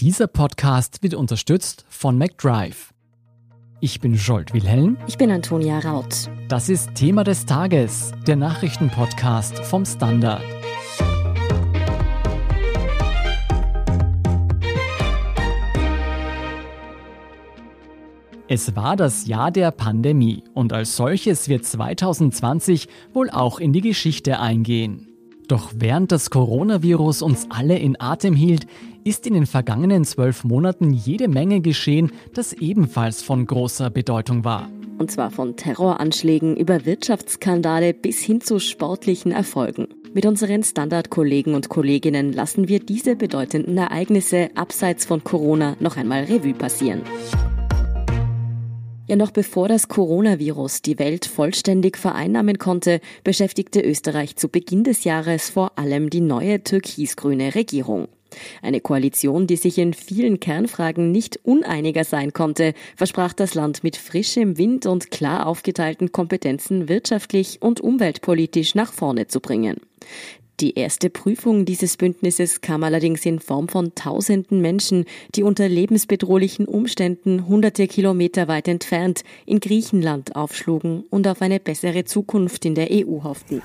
Dieser Podcast wird unterstützt von McDrive. Ich bin Jolt Wilhelm. Ich bin Antonia Raut. Das ist Thema des Tages, der Nachrichtenpodcast vom Standard. Es war das Jahr der Pandemie und als solches wird 2020 wohl auch in die Geschichte eingehen. Doch während das Coronavirus uns alle in Atem hielt, ist in den vergangenen zwölf Monaten jede Menge geschehen, das ebenfalls von großer Bedeutung war. Und zwar von Terroranschlägen über Wirtschaftsskandale bis hin zu sportlichen Erfolgen. Mit unseren Standardkollegen und Kolleginnen lassen wir diese bedeutenden Ereignisse abseits von Corona noch einmal Revue passieren. Ja, noch bevor das Coronavirus die Welt vollständig vereinnahmen konnte, beschäftigte Österreich zu Beginn des Jahres vor allem die neue türkisgrüne Regierung. Eine Koalition, die sich in vielen Kernfragen nicht uneiniger sein konnte, versprach das Land mit frischem Wind und klar aufgeteilten Kompetenzen wirtschaftlich und umweltpolitisch nach vorne zu bringen. Die erste Prüfung dieses Bündnisses kam allerdings in Form von tausenden Menschen, die unter lebensbedrohlichen Umständen hunderte Kilometer weit entfernt in Griechenland aufschlugen und auf eine bessere Zukunft in der EU hofften.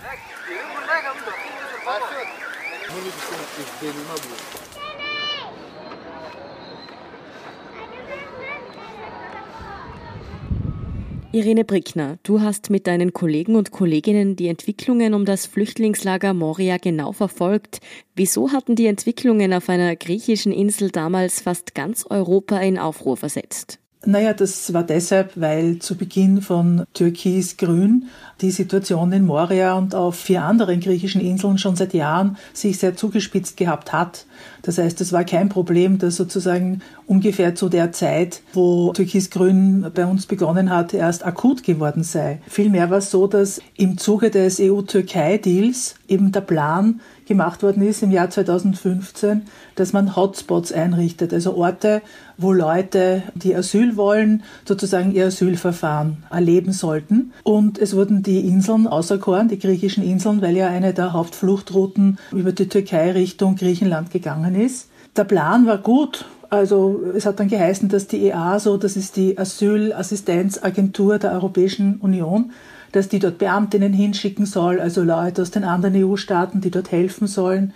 Irene Brickner, du hast mit deinen Kollegen und Kolleginnen die Entwicklungen um das Flüchtlingslager Moria genau verfolgt. Wieso hatten die Entwicklungen auf einer griechischen Insel damals fast ganz Europa in Aufruhr versetzt? Naja, das war deshalb, weil zu Beginn von Türkis-Grün die Situation in Moria und auf vier anderen griechischen Inseln schon seit Jahren sich sehr zugespitzt gehabt hat. Das heißt, es war kein Problem, dass sozusagen ungefähr zu der Zeit, wo Türkis-Grün bei uns begonnen hat, erst akut geworden sei. Vielmehr war es so, dass im Zuge des EU-Türkei-Deals eben der Plan gemacht worden ist im Jahr 2015, dass man Hotspots einrichtet, also Orte, wo Leute, die Asyl wollen, sozusagen ihr Asylverfahren erleben sollten. Und es wurden die Inseln auserkoren, die griechischen Inseln, weil ja eine der Hauptfluchtrouten über die Türkei Richtung Griechenland gegangen ist. Der Plan war gut, also es hat dann geheißen, dass die EASO, das ist die Asylassistenzagentur der Europäischen Union, dass die dort Beamtinnen hinschicken soll, also Leute aus den anderen EU-Staaten, die dort helfen sollen.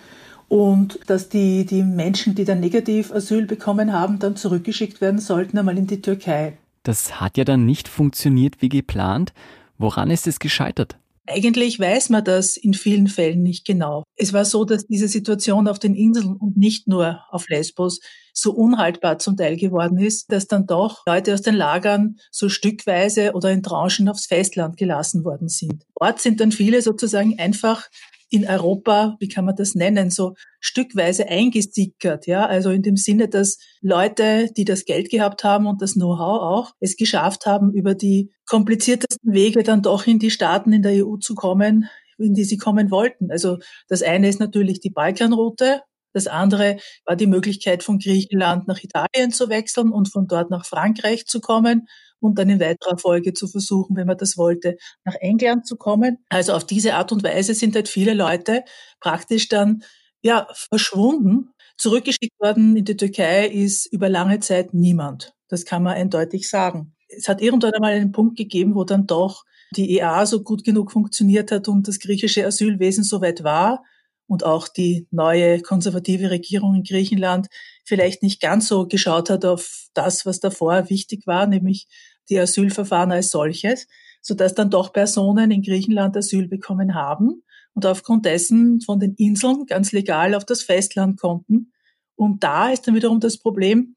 Und dass die, die Menschen, die dann negativ Asyl bekommen haben, dann zurückgeschickt werden sollten, einmal in die Türkei. Das hat ja dann nicht funktioniert wie geplant. Woran ist es gescheitert? Eigentlich weiß man das in vielen Fällen nicht genau. Es war so, dass diese Situation auf den Inseln und nicht nur auf Lesbos so unhaltbar zum Teil geworden ist, dass dann doch Leute aus den Lagern so stückweise oder in Tranchen aufs Festland gelassen worden sind. Dort sind dann viele sozusagen einfach in Europa, wie kann man das nennen, so stückweise eingesickert, ja, also in dem Sinne, dass Leute, die das Geld gehabt haben und das Know-how auch, es geschafft haben, über die kompliziertesten Wege dann doch in die Staaten in der EU zu kommen, in die sie kommen wollten. Also das eine ist natürlich die Balkanroute, das andere war die Möglichkeit, von Griechenland nach Italien zu wechseln und von dort nach Frankreich zu kommen und dann in weiterer Folge zu versuchen, wenn man das wollte, nach England zu kommen. Also auf diese Art und Weise sind halt viele Leute praktisch dann ja verschwunden. Zurückgeschickt worden in die Türkei ist über lange Zeit niemand. Das kann man eindeutig sagen. Es hat irgendwann einmal einen Punkt gegeben, wo dann doch die EA so gut genug funktioniert hat und das griechische Asylwesen soweit war, und auch die neue konservative Regierung in Griechenland vielleicht nicht ganz so geschaut hat auf das, was davor wichtig war, nämlich die Asylverfahren als solches, sodass dann doch Personen in Griechenland Asyl bekommen haben und aufgrund dessen von den Inseln ganz legal auf das Festland konnten. Und da ist dann wiederum das Problem,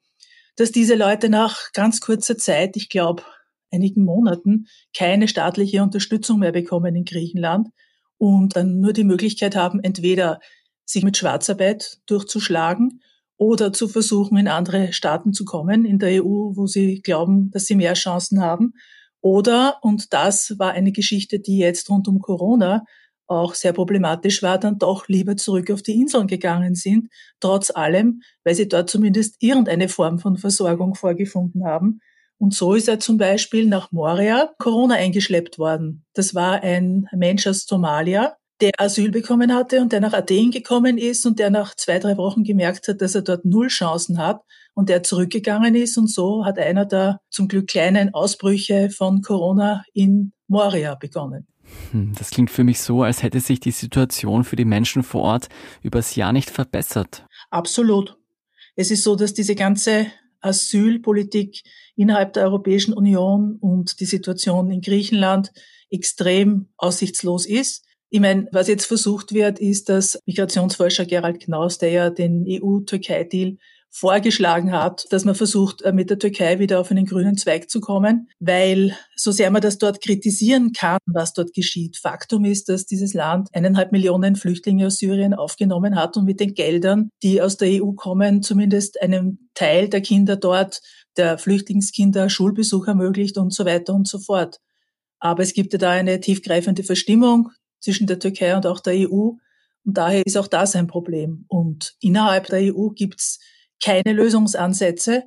dass diese Leute nach ganz kurzer Zeit, ich glaube einigen Monaten, keine staatliche Unterstützung mehr bekommen in Griechenland und dann nur die Möglichkeit haben, entweder sich mit Schwarzarbeit durchzuschlagen oder zu versuchen, in andere Staaten zu kommen in der EU, wo sie glauben, dass sie mehr Chancen haben. Oder, und das war eine Geschichte, die jetzt rund um Corona auch sehr problematisch war, dann doch lieber zurück auf die Inseln gegangen sind, trotz allem, weil sie dort zumindest irgendeine Form von Versorgung vorgefunden haben. Und so ist er zum Beispiel nach Moria Corona eingeschleppt worden. Das war ein Mensch aus Somalia, der Asyl bekommen hatte und der nach Athen gekommen ist und der nach zwei, drei Wochen gemerkt hat, dass er dort null Chancen hat und der zurückgegangen ist. Und so hat einer der zum Glück kleinen Ausbrüche von Corona in Moria begonnen. Hm, das klingt für mich so, als hätte sich die Situation für die Menschen vor Ort übers Jahr nicht verbessert. Absolut. Es ist so, dass diese ganze Asylpolitik innerhalb der Europäischen Union und die Situation in Griechenland extrem aussichtslos ist. Ich meine, was jetzt versucht wird, ist, dass Migrationsforscher Gerald Knaus, der ja den EU-Türkei-Deal vorgeschlagen hat, dass man versucht, äh, mit der Türkei wieder auf einen grünen Zweig zu kommen, weil so sehr man das dort kritisieren kann, was dort geschieht, Faktum ist, dass dieses Land eineinhalb Millionen Flüchtlinge aus Syrien aufgenommen hat und mit den Geldern, die aus der EU kommen, zumindest einem Teil der Kinder dort, der Flüchtlingskinder Schulbesuch ermöglicht und so weiter und so fort. Aber es gibt ja da eine tiefgreifende Verstimmung zwischen der Türkei und auch der EU. Und daher ist auch das ein Problem. Und innerhalb der EU gibt's keine Lösungsansätze,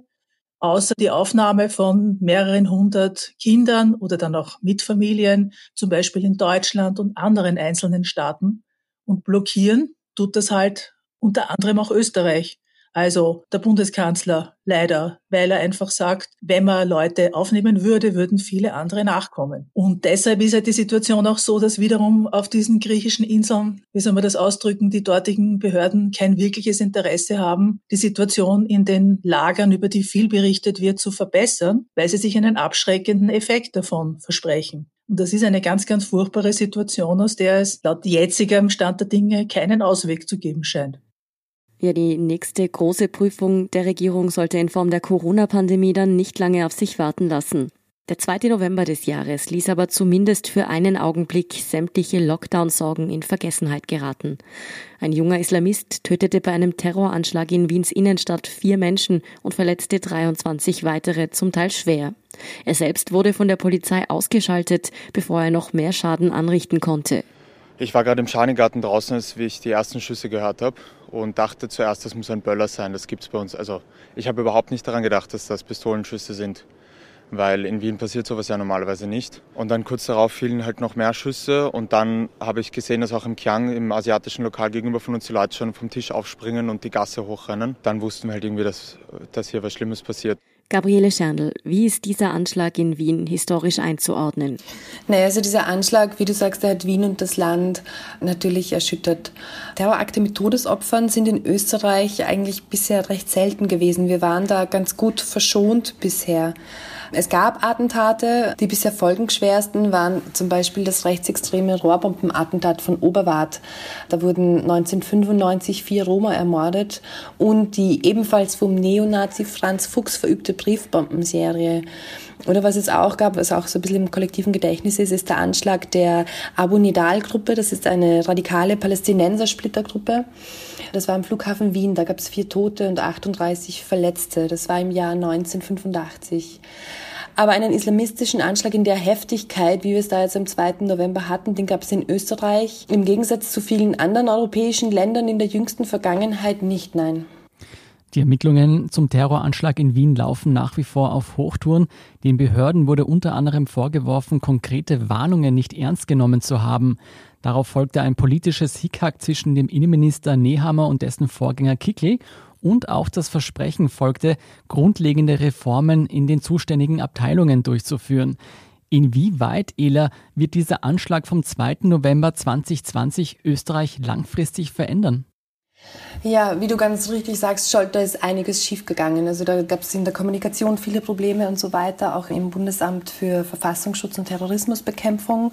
außer die Aufnahme von mehreren hundert Kindern oder dann auch mit Familien, zum Beispiel in Deutschland und anderen einzelnen Staaten. Und blockieren tut das halt unter anderem auch Österreich. Also der Bundeskanzler leider, weil er einfach sagt, wenn man Leute aufnehmen würde, würden viele andere nachkommen. Und deshalb ist ja die Situation auch so, dass wiederum auf diesen griechischen Inseln, wie soll man das ausdrücken, die dortigen Behörden kein wirkliches Interesse haben, die Situation in den Lagern, über die viel berichtet wird, zu verbessern, weil sie sich einen abschreckenden Effekt davon versprechen. Und das ist eine ganz, ganz furchtbare Situation, aus der es laut jetzigem Stand der Dinge keinen Ausweg zu geben scheint. Ja, die nächste große Prüfung der Regierung sollte in Form der Corona-Pandemie dann nicht lange auf sich warten lassen. Der 2. November des Jahres ließ aber zumindest für einen Augenblick sämtliche Lockdown-Sorgen in Vergessenheit geraten. Ein junger Islamist tötete bei einem Terroranschlag in Wiens Innenstadt vier Menschen und verletzte 23 weitere, zum Teil schwer. Er selbst wurde von der Polizei ausgeschaltet, bevor er noch mehr Schaden anrichten konnte. Ich war gerade im Schanigarten draußen, als ich die ersten Schüsse gehört habe und dachte zuerst, das muss ein Böller sein. Das gibt es bei uns. Also ich habe überhaupt nicht daran gedacht, dass das Pistolenschüsse sind, weil in Wien passiert sowas ja normalerweise nicht. Und dann kurz darauf fielen halt noch mehr Schüsse und dann habe ich gesehen, dass auch im Kiang, im asiatischen Lokal gegenüber von uns die Leute schon vom Tisch aufspringen und die Gasse hochrennen. Dann wussten wir halt irgendwie, dass, dass hier was Schlimmes passiert. Gabriele Scherndl, wie ist dieser Anschlag in Wien historisch einzuordnen? Naja, also dieser Anschlag, wie du sagst, der hat Wien und das Land natürlich erschüttert. Terrorakte mit Todesopfern sind in Österreich eigentlich bisher recht selten gewesen. Wir waren da ganz gut verschont bisher. Es gab Attentate. Die bisher folgenschwersten waren zum Beispiel das rechtsextreme Rohrbombenattentat von Oberwart. Da wurden 1995 vier Roma ermordet und die ebenfalls vom Neonazi Franz Fuchs verübte Briefbombenserie. Oder was es auch gab, was auch so ein bisschen im kollektiven Gedächtnis ist, ist der Anschlag der Abu Nidal-Gruppe. Das ist eine radikale Palästinenser-Splittergruppe. Das war im Flughafen Wien. Da gab es vier Tote und 38 Verletzte. Das war im Jahr 1985. Aber einen islamistischen Anschlag in der Heftigkeit, wie wir es da jetzt am 2. November hatten, den gab es in Österreich im Gegensatz zu vielen anderen europäischen Ländern in der jüngsten Vergangenheit nicht, nein. Die Ermittlungen zum Terroranschlag in Wien laufen nach wie vor auf Hochtouren. Den Behörden wurde unter anderem vorgeworfen, konkrete Warnungen nicht ernst genommen zu haben. Darauf folgte ein politisches Hickhack zwischen dem Innenminister Nehammer und dessen Vorgänger Kickl und auch das Versprechen folgte, grundlegende Reformen in den zuständigen Abteilungen durchzuführen. Inwieweit, Ela, wird dieser Anschlag vom 2. November 2020 Österreich langfristig verändern? Ja, wie du ganz richtig sagst, Scholt, da ist einiges schiefgegangen. Also da gab es in der Kommunikation viele Probleme und so weiter, auch im Bundesamt für Verfassungsschutz und Terrorismusbekämpfung.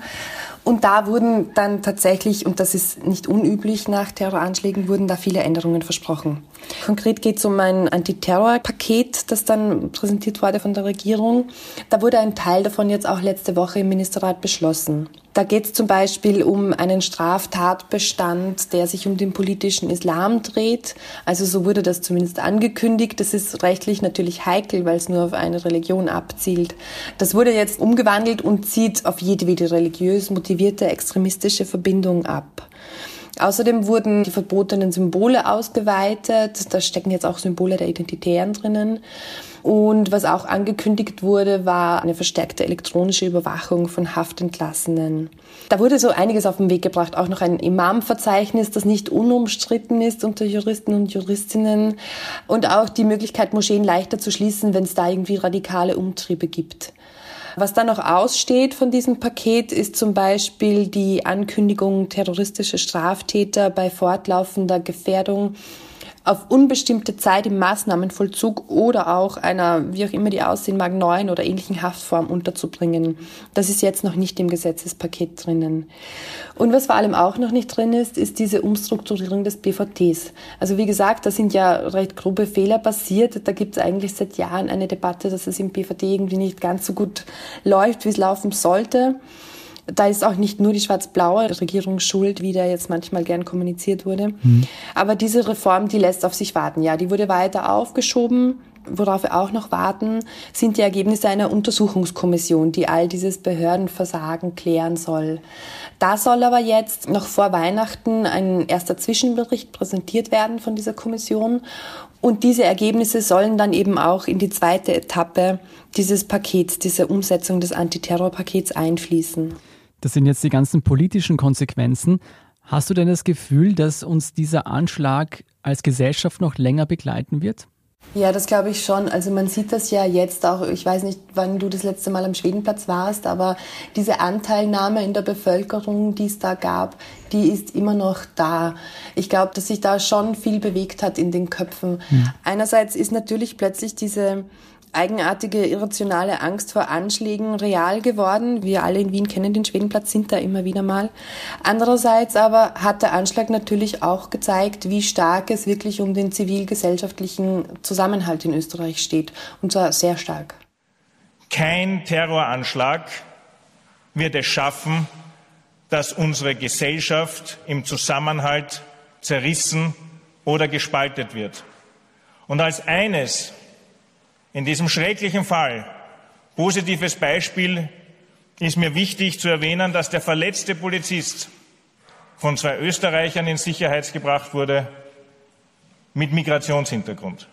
Und da wurden dann tatsächlich, und das ist nicht unüblich nach Terroranschlägen, wurden da viele Änderungen versprochen. Konkret geht es um ein Antiterrorpaket, das dann präsentiert wurde von der Regierung. Da wurde ein Teil davon jetzt auch letzte Woche im Ministerrat beschlossen. Da geht es zum Beispiel um einen Straftatbestand, der sich um den politischen Islam dreht. Also so wurde das zumindest angekündigt. Das ist rechtlich natürlich heikel, weil es nur auf eine Religion abzielt. Das wurde jetzt umgewandelt und zieht auf jedwede religiös motivierte extremistische Verbindung ab. Außerdem wurden die verbotenen Symbole ausgeweitet. Da stecken jetzt auch Symbole der Identitären drinnen. Und was auch angekündigt wurde, war eine verstärkte elektronische Überwachung von Haftentlassenen. Da wurde so einiges auf den Weg gebracht, auch noch ein Imamverzeichnis, das nicht unumstritten ist unter Juristen und Juristinnen und auch die Möglichkeit, Moscheen leichter zu schließen, wenn es da irgendwie radikale Umtriebe gibt. Was dann noch aussteht von diesem Paket ist zum Beispiel die Ankündigung, terroristische Straftäter bei fortlaufender Gefährdung auf unbestimmte Zeit im Maßnahmenvollzug oder auch einer, wie auch immer die aussehen mag, neuen oder ähnlichen Haftform unterzubringen. Das ist jetzt noch nicht im Gesetzespaket drinnen. Und was vor allem auch noch nicht drin ist, ist diese Umstrukturierung des BVTs. Also wie gesagt, da sind ja recht grobe Fehler passiert. Da gibt es eigentlich seit Jahren eine Debatte, dass es im BVT irgendwie nicht ganz so gut läuft, wie es laufen sollte. Da ist auch nicht nur die schwarz-blaue Regierung schuld, wie da jetzt manchmal gern kommuniziert wurde. Mhm. Aber diese Reform, die lässt auf sich warten. Ja, die wurde weiter aufgeschoben. Worauf wir auch noch warten, sind die Ergebnisse einer Untersuchungskommission, die all dieses Behördenversagen klären soll. Da soll aber jetzt noch vor Weihnachten ein erster Zwischenbericht präsentiert werden von dieser Kommission. Und diese Ergebnisse sollen dann eben auch in die zweite Etappe dieses Pakets, dieser Umsetzung des Antiterrorpakets einfließen. Das sind jetzt die ganzen politischen Konsequenzen. Hast du denn das Gefühl, dass uns dieser Anschlag als Gesellschaft noch länger begleiten wird? Ja, das glaube ich schon. Also man sieht das ja jetzt auch, ich weiß nicht, wann du das letzte Mal am Schwedenplatz warst, aber diese Anteilnahme in der Bevölkerung, die es da gab, die ist immer noch da. Ich glaube, dass sich da schon viel bewegt hat in den Köpfen. Mhm. Einerseits ist natürlich plötzlich diese eigenartige, irrationale Angst vor Anschlägen real geworden. Wir alle in Wien kennen den Schwedenplatz, sind da immer wieder mal. Andererseits aber hat der Anschlag natürlich auch gezeigt, wie stark es wirklich um den zivilgesellschaftlichen Zusammenhalt in Österreich steht. Und zwar sehr stark. Kein Terroranschlag wird es schaffen, dass unsere Gesellschaft im Zusammenhalt zerrissen oder gespaltet wird. Und als eines in diesem schrecklichen Fall positives Beispiel ist mir wichtig zu erwähnen, dass der verletzte Polizist von zwei Österreichern in Sicherheit gebracht wurde mit Migrationshintergrund.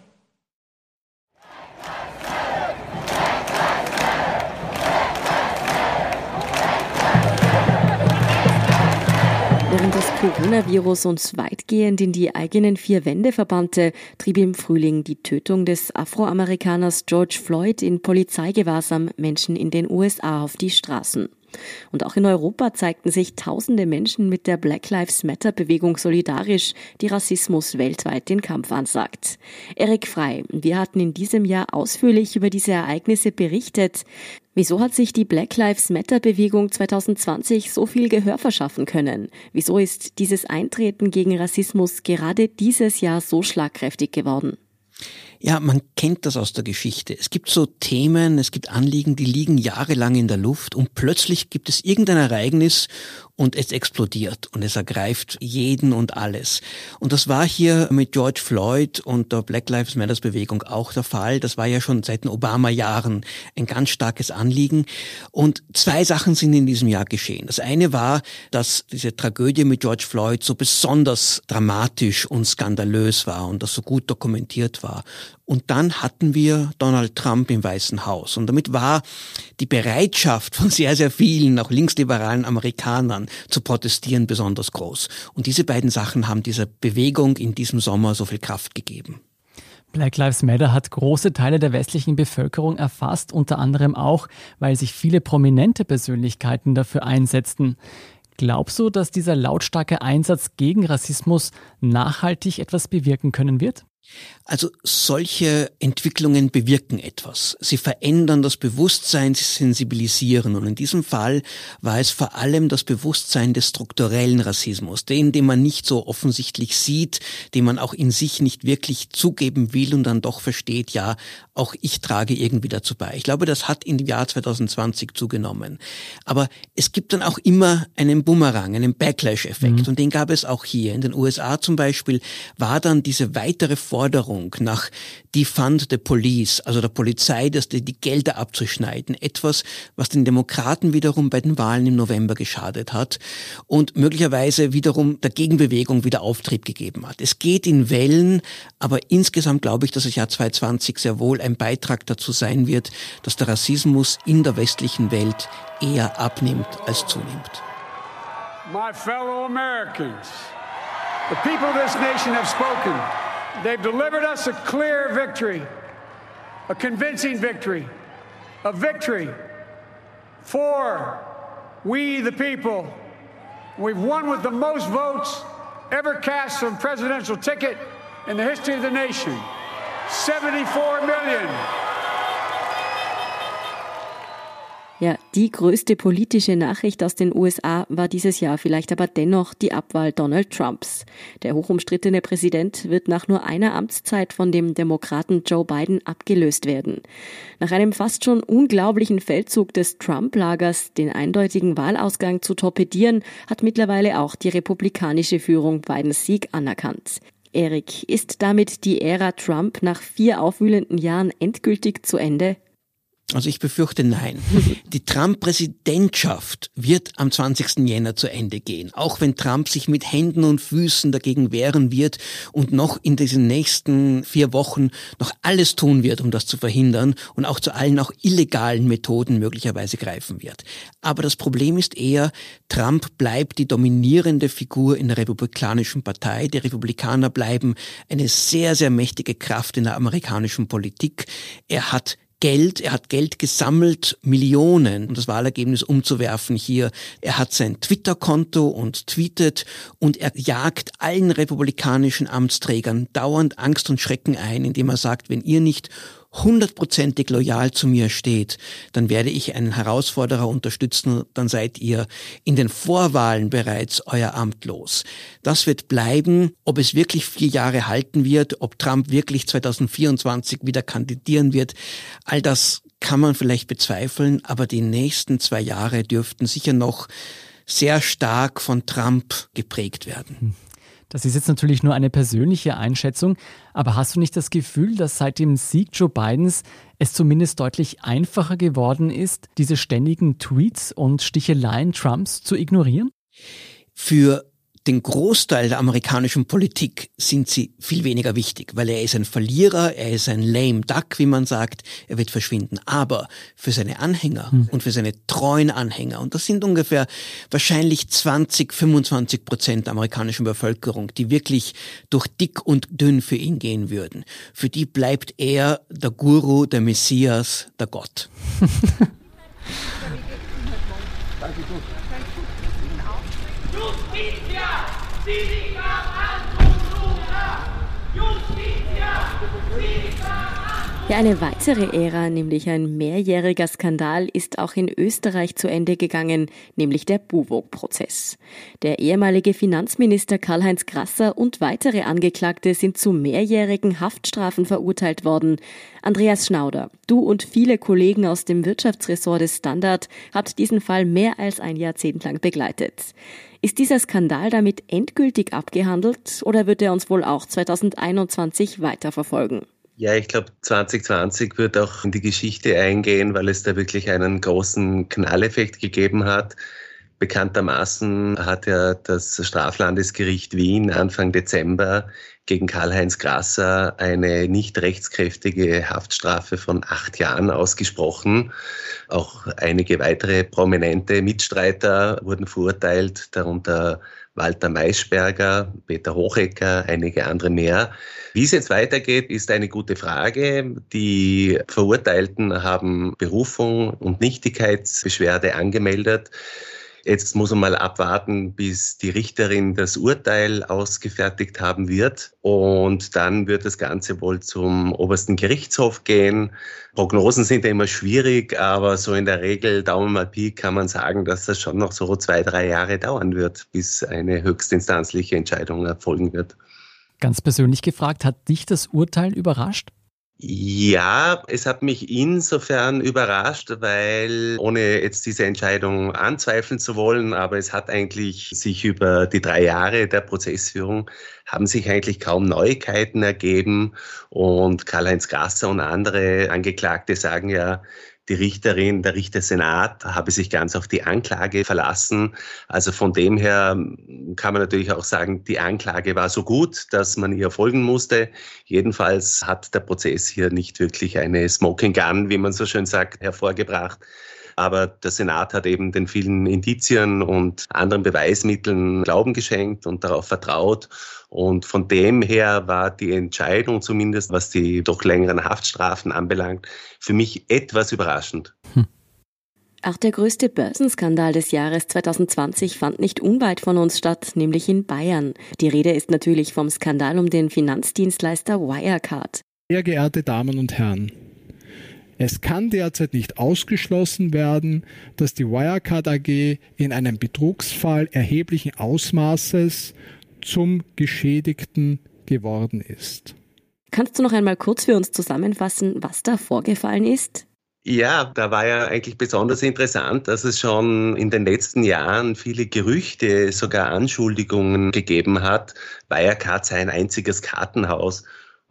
Während Coronavirus uns weitgehend in die eigenen vier Wände verbannte, trieb im Frühling die Tötung des Afroamerikaners George Floyd in Polizeigewahrsam Menschen in den USA auf die Straßen. Und auch in Europa zeigten sich tausende Menschen mit der Black Lives Matter Bewegung solidarisch, die Rassismus weltweit den Kampf ansagt. Erik Frei, wir hatten in diesem Jahr ausführlich über diese Ereignisse berichtet. Wieso hat sich die Black Lives Matter Bewegung 2020 so viel Gehör verschaffen können? Wieso ist dieses Eintreten gegen Rassismus gerade dieses Jahr so schlagkräftig geworden? Ja, man kennt das aus der Geschichte. Es gibt so Themen, es gibt Anliegen, die liegen jahrelang in der Luft und plötzlich gibt es irgendein Ereignis und es explodiert und es ergreift jeden und alles. Und das war hier mit George Floyd und der Black Lives Matters Bewegung auch der Fall. Das war ja schon seit den Obama-Jahren ein ganz starkes Anliegen. Und zwei Sachen sind in diesem Jahr geschehen. Das eine war, dass diese Tragödie mit George Floyd so besonders dramatisch und skandalös war und das so gut dokumentiert war. Und dann hatten wir Donald Trump im Weißen Haus. Und damit war die Bereitschaft von sehr, sehr vielen, auch linksliberalen Amerikanern zu protestieren besonders groß. Und diese beiden Sachen haben dieser Bewegung in diesem Sommer so viel Kraft gegeben. Black Lives Matter hat große Teile der westlichen Bevölkerung erfasst, unter anderem auch, weil sich viele prominente Persönlichkeiten dafür einsetzten. Glaubst du, dass dieser lautstarke Einsatz gegen Rassismus nachhaltig etwas bewirken können wird? Also solche Entwicklungen bewirken etwas. Sie verändern das Bewusstsein, sie sensibilisieren. Und in diesem Fall war es vor allem das Bewusstsein des strukturellen Rassismus, den, den man nicht so offensichtlich sieht, den man auch in sich nicht wirklich zugeben will und dann doch versteht, ja, auch ich trage irgendwie dazu bei. Ich glaube, das hat im Jahr 2020 zugenommen. Aber es gibt dann auch immer einen Bumerang, einen Backlash-Effekt. Mhm. Und den gab es auch hier. In den USA zum Beispiel war dann diese weitere Forderung nach Defund the Police, also der Polizei, dass die, die Gelder abzuschneiden, etwas, was den Demokraten wiederum bei den Wahlen im November geschadet hat und möglicherweise wiederum der Gegenbewegung wieder Auftrieb gegeben hat. Es geht in Wellen, aber insgesamt glaube ich, dass das Jahr 2020 sehr wohl ein Beitrag dazu sein wird, dass der Rassismus in der westlichen Welt eher abnimmt als zunimmt. My fellow Americans, the people of this nation have spoken. They've delivered us a clear victory, a convincing victory, a victory for we the people. We've won with the most votes ever cast on presidential ticket in the history of the nation. 74 million. Ja, die größte politische Nachricht aus den USA war dieses Jahr vielleicht aber dennoch die Abwahl Donald Trumps. Der hochumstrittene Präsident wird nach nur einer Amtszeit von dem Demokraten Joe Biden abgelöst werden. Nach einem fast schon unglaublichen Feldzug des Trump-Lagers, den eindeutigen Wahlausgang zu torpedieren, hat mittlerweile auch die republikanische Führung Bidens Sieg anerkannt. Erik, ist damit die Ära Trump nach vier aufwühlenden Jahren endgültig zu Ende? Also ich befürchte nein. Die Trump-Präsidentschaft wird am 20. Jänner zu Ende gehen, auch wenn Trump sich mit Händen und Füßen dagegen wehren wird und noch in diesen nächsten vier Wochen noch alles tun wird, um das zu verhindern und auch zu allen auch illegalen Methoden möglicherweise greifen wird. Aber das Problem ist eher, Trump bleibt die dominierende Figur in der Republikanischen Partei. Die Republikaner bleiben eine sehr, sehr mächtige Kraft in der amerikanischen Politik. Er hat Geld, er hat Geld gesammelt, Millionen, um das Wahlergebnis umzuwerfen hier. Er hat sein Twitter-Konto und tweetet und er jagt allen republikanischen Amtsträgern dauernd Angst und Schrecken ein, indem er sagt, wenn ihr nicht hundertprozentig loyal zu mir steht, dann werde ich einen Herausforderer unterstützen, dann seid ihr in den Vorwahlen bereits euer Amt los. Das wird bleiben, ob es wirklich vier Jahre halten wird, ob Trump wirklich 2024 wieder kandidieren wird, all das kann man vielleicht bezweifeln, aber die nächsten zwei Jahre dürften sicher noch sehr stark von Trump geprägt werden. Das ist jetzt natürlich nur eine persönliche Einschätzung, aber hast du nicht das Gefühl, dass seit dem Sieg Joe Bidens es zumindest deutlich einfacher geworden ist, diese ständigen Tweets und Sticheleien Trumps zu ignorieren? Für den Großteil der amerikanischen Politik sind sie viel weniger wichtig, weil er ist ein Verlierer, er ist ein lame duck, wie man sagt, er wird verschwinden. Aber für seine Anhänger mhm. und für seine treuen Anhänger, und das sind ungefähr wahrscheinlich 20, 25 Prozent der amerikanischen Bevölkerung, die wirklich durch dick und dünn für ihn gehen würden, für die bleibt er der Guru, der Messias, der Gott. Ja, eine weitere Ära, nämlich ein mehrjähriger Skandal, ist auch in Österreich zu Ende gegangen, nämlich der Buwog-Prozess. Der ehemalige Finanzminister Karl-Heinz Grasser und weitere Angeklagte sind zu mehrjährigen Haftstrafen verurteilt worden. Andreas Schnauder, du und viele Kollegen aus dem Wirtschaftsressort des Standard habt diesen Fall mehr als ein Jahrzehnt lang begleitet. Ist dieser Skandal damit endgültig abgehandelt oder wird er uns wohl auch 2021 weiterverfolgen? Ja, ich glaube, 2020 wird auch in die Geschichte eingehen, weil es da wirklich einen großen Knalleffekt gegeben hat. Bekanntermaßen hat ja das Straflandesgericht Wien Anfang Dezember gegen Karl-Heinz Grasser eine nicht rechtskräftige Haftstrafe von acht Jahren ausgesprochen. Auch einige weitere prominente Mitstreiter wurden verurteilt, darunter Walter Maischberger, Peter Hochecker, einige andere mehr. Wie es jetzt weitergeht, ist eine gute Frage. Die Verurteilten haben Berufung und Nichtigkeitsbeschwerde angemeldet. Jetzt muss man mal abwarten, bis die Richterin das Urteil ausgefertigt haben wird. Und dann wird das Ganze wohl zum obersten Gerichtshof gehen. Prognosen sind ja immer schwierig, aber so in der Regel, Daumen mal Pi, kann man sagen, dass das schon noch so zwei, drei Jahre dauern wird, bis eine höchstinstanzliche Entscheidung erfolgen wird. Ganz persönlich gefragt, hat dich das Urteil überrascht? Ja, es hat mich insofern überrascht, weil ohne jetzt diese Entscheidung anzweifeln zu wollen, aber es hat eigentlich sich über die drei Jahre der Prozessführung haben sich eigentlich kaum Neuigkeiten ergeben. Und Karl-Heinz Grasser und andere Angeklagte sagen ja, die Richterin, der Richtersenat habe sich ganz auf die Anklage verlassen. Also von dem her kann man natürlich auch sagen, die Anklage war so gut, dass man ihr folgen musste. Jedenfalls hat der Prozess hier nicht wirklich eine Smoking Gun, wie man so schön sagt, hervorgebracht. Aber der Senat hat eben den vielen Indizien und anderen Beweismitteln Glauben geschenkt und darauf vertraut. Und von dem her war die Entscheidung zumindest, was die doch längeren Haftstrafen anbelangt, für mich etwas überraschend. Hm. Auch der größte Börsenskandal des Jahres 2020 fand nicht unweit von uns statt, nämlich in Bayern. Die Rede ist natürlich vom Skandal um den Finanzdienstleister Wirecard. Sehr geehrte Damen und Herren, es kann derzeit nicht ausgeschlossen werden, dass die Wirecard AG in einem Betrugsfall erheblichen Ausmaßes zum Geschädigten geworden ist. Kannst du noch einmal kurz für uns zusammenfassen, was da vorgefallen ist? Ja, da war ja eigentlich besonders interessant, dass es schon in den letzten Jahren viele Gerüchte, sogar Anschuldigungen gegeben hat. Wirecard sei ein einziges Kartenhaus.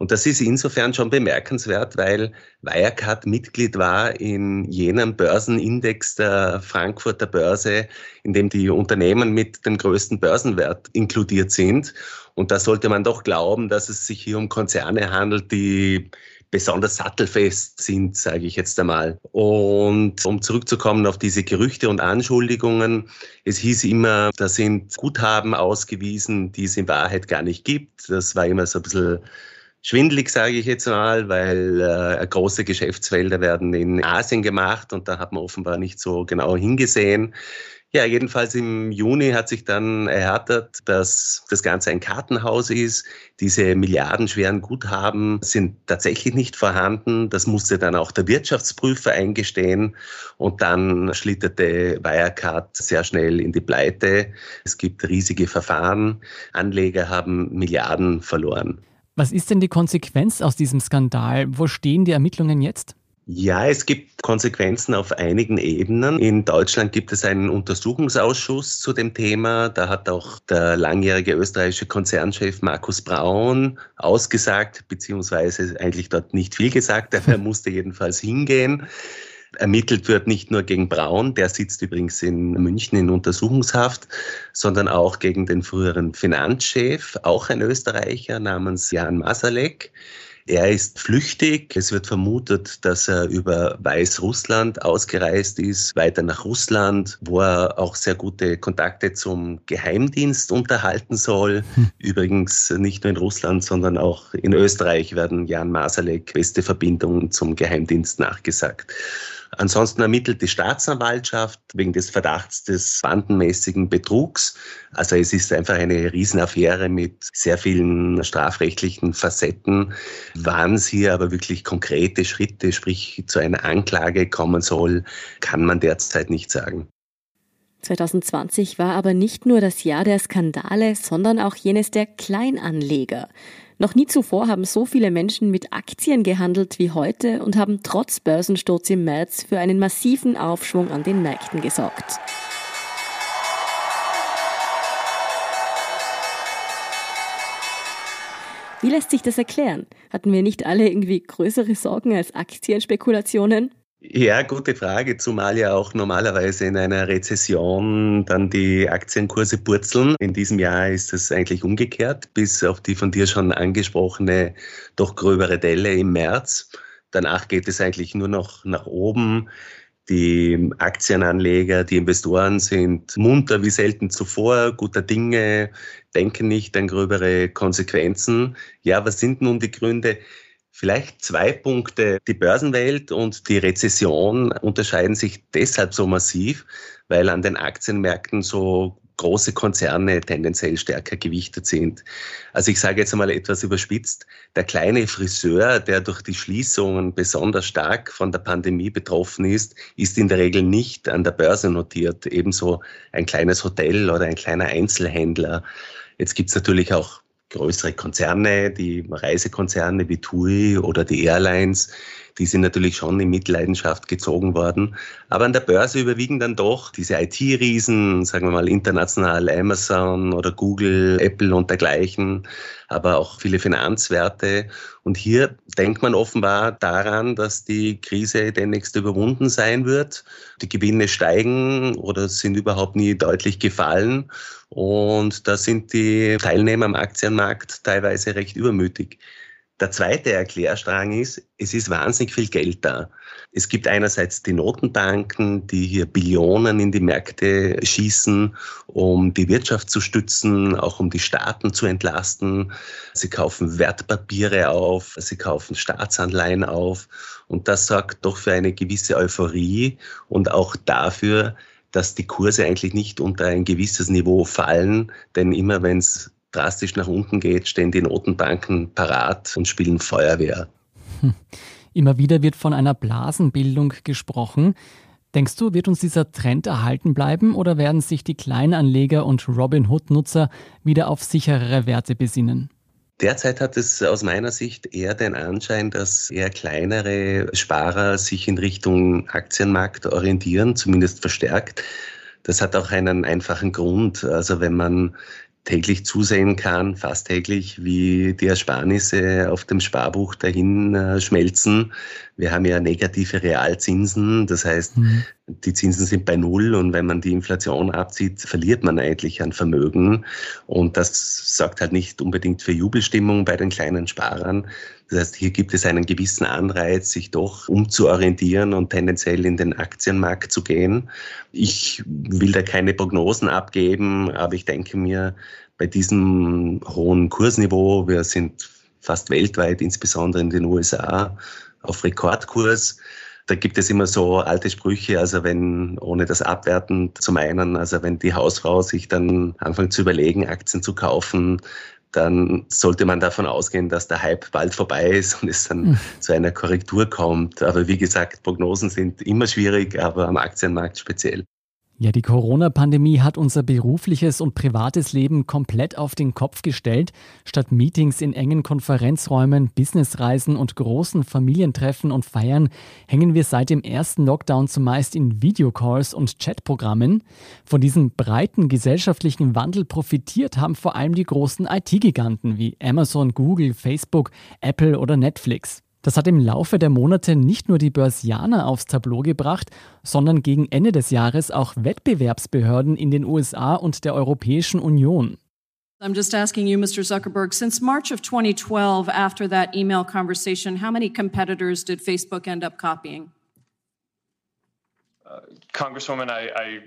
Und das ist insofern schon bemerkenswert, weil Wirecard Mitglied war in jenem Börsenindex der Frankfurter Börse, in dem die Unternehmen mit dem größten Börsenwert inkludiert sind. Und da sollte man doch glauben, dass es sich hier um Konzerne handelt, die besonders sattelfest sind, sage ich jetzt einmal. Und um zurückzukommen auf diese Gerüchte und Anschuldigungen, es hieß immer, da sind Guthaben ausgewiesen, die es in Wahrheit gar nicht gibt. Das war immer so ein bisschen schwindlig, sage ich jetzt mal, weil äh, große Geschäftsfelder werden in Asien gemacht und da hat man offenbar nicht so genau hingesehen. Ja, jedenfalls im Juni hat sich dann erhärtet, dass das Ganze ein Kartenhaus ist. Diese milliardenschweren Guthaben sind tatsächlich nicht vorhanden. Das musste dann auch der Wirtschaftsprüfer eingestehen. Und dann schlitterte Wirecard sehr schnell in die Pleite. Es gibt riesige Verfahren. Anleger haben Milliarden verloren. Was ist denn die Konsequenz aus diesem Skandal? Wo stehen die Ermittlungen jetzt? Ja, es gibt Konsequenzen auf einigen Ebenen. In Deutschland gibt es einen Untersuchungsausschuss zu dem Thema. Da hat auch der langjährige österreichische Konzernchef Markus Braun ausgesagt, beziehungsweise eigentlich dort nicht viel gesagt, aber er musste jedenfalls hingehen. Ermittelt wird nicht nur gegen Braun, der sitzt übrigens in München in Untersuchungshaft, sondern auch gegen den früheren Finanzchef, auch ein Österreicher namens Jan Masalek. Er ist flüchtig. Es wird vermutet, dass er über Weißrussland ausgereist ist, weiter nach Russland, wo er auch sehr gute Kontakte zum Geheimdienst unterhalten soll. Hm. Übrigens nicht nur in Russland, sondern auch in Österreich werden Jan Masalek beste Verbindungen zum Geheimdienst nachgesagt. Ansonsten ermittelt die Staatsanwaltschaft wegen des Verdachts des bandenmäßigen Betrugs. Also es ist einfach eine Riesenaffäre mit sehr vielen strafrechtlichen Facetten. Wann es hier aber wirklich konkrete Schritte, sprich zu einer Anklage kommen soll, kann man derzeit nicht sagen. 2020 war aber nicht nur das Jahr der Skandale, sondern auch jenes der Kleinanleger. Noch nie zuvor haben so viele Menschen mit Aktien gehandelt wie heute und haben trotz Börsensturz im März für einen massiven Aufschwung an den Märkten gesorgt. Wie lässt sich das erklären? Hatten wir nicht alle irgendwie größere Sorgen als Aktienspekulationen? Ja, gute Frage, zumal ja auch normalerweise in einer Rezession dann die Aktienkurse purzeln. In diesem Jahr ist es eigentlich umgekehrt, bis auf die von dir schon angesprochene doch gröbere Delle im März. Danach geht es eigentlich nur noch nach oben. Die Aktienanleger, die Investoren sind munter wie selten zuvor, guter Dinge, denken nicht an gröbere Konsequenzen. Ja, was sind nun die Gründe? Vielleicht zwei Punkte. Die Börsenwelt und die Rezession unterscheiden sich deshalb so massiv, weil an den Aktienmärkten so große Konzerne tendenziell stärker gewichtet sind. Also ich sage jetzt einmal etwas überspitzt, der kleine Friseur, der durch die Schließungen besonders stark von der Pandemie betroffen ist, ist in der Regel nicht an der Börse notiert. Ebenso ein kleines Hotel oder ein kleiner Einzelhändler. Jetzt gibt es natürlich auch größere Konzerne, die Reisekonzerne wie TUI oder die Airlines, die sind natürlich schon in Mitleidenschaft gezogen worden. Aber an der Börse überwiegen dann doch diese IT-Riesen, sagen wir mal international Amazon oder Google, Apple und dergleichen, aber auch viele Finanzwerte. Und hier denkt man offenbar daran, dass die Krise demnächst überwunden sein wird. Die Gewinne steigen oder sind überhaupt nie deutlich gefallen. Und da sind die Teilnehmer am Aktienmarkt teilweise recht übermütig. Der zweite Erklärstrang ist, es ist wahnsinnig viel Geld da. Es gibt einerseits die Notenbanken, die hier Billionen in die Märkte schießen, um die Wirtschaft zu stützen, auch um die Staaten zu entlasten. Sie kaufen Wertpapiere auf, sie kaufen Staatsanleihen auf und das sorgt doch für eine gewisse Euphorie und auch dafür, dass die Kurse eigentlich nicht unter ein gewisses Niveau fallen, denn immer wenn es drastisch nach unten geht, stehen die Notenbanken parat und spielen Feuerwehr. Hm. Immer wieder wird von einer Blasenbildung gesprochen. Denkst du, wird uns dieser Trend erhalten bleiben oder werden sich die Kleinanleger und Robinhood-Nutzer wieder auf sicherere Werte besinnen? Derzeit hat es aus meiner Sicht eher den Anschein, dass eher kleinere Sparer sich in Richtung Aktienmarkt orientieren, zumindest verstärkt. Das hat auch einen einfachen Grund. Also wenn man täglich zusehen kann, fast täglich, wie die Ersparnisse auf dem Sparbuch dahin äh, schmelzen. Wir haben ja negative Realzinsen, das heißt, mhm. die Zinsen sind bei Null und wenn man die Inflation abzieht, verliert man eigentlich an Vermögen. Und das sorgt halt nicht unbedingt für Jubelstimmung bei den kleinen Sparern. Das heißt, hier gibt es einen gewissen Anreiz, sich doch umzuorientieren und tendenziell in den Aktienmarkt zu gehen. Ich will da keine Prognosen abgeben, aber ich denke mir, bei diesem hohen Kursniveau, wir sind fast weltweit, insbesondere in den USA, auf Rekordkurs. Da gibt es immer so alte Sprüche, also wenn, ohne das abwerten zu meinen, also wenn die Hausfrau sich dann anfängt zu überlegen, Aktien zu kaufen, dann sollte man davon ausgehen, dass der Hype bald vorbei ist und es dann mhm. zu einer Korrektur kommt. Aber wie gesagt, Prognosen sind immer schwierig, aber am Aktienmarkt speziell. Ja, die Corona-Pandemie hat unser berufliches und privates Leben komplett auf den Kopf gestellt. Statt Meetings in engen Konferenzräumen, Businessreisen und großen Familientreffen und Feiern hängen wir seit dem ersten Lockdown zumeist in Videocalls und Chatprogrammen. Von diesem breiten gesellschaftlichen Wandel profitiert haben vor allem die großen IT-Giganten wie Amazon, Google, Facebook, Apple oder Netflix. Das hat im Laufe der Monate nicht nur die Börsianer aufs Tableau gebracht, sondern gegen Ende des Jahres auch Wettbewerbsbehörden in den USA und der Europäischen Union. I'm just asking you, Mr. Zuckerberg, since March of 2012, after that email conversation, how many competitors did Facebook end up copying? Uh, Congresswoman, I, I,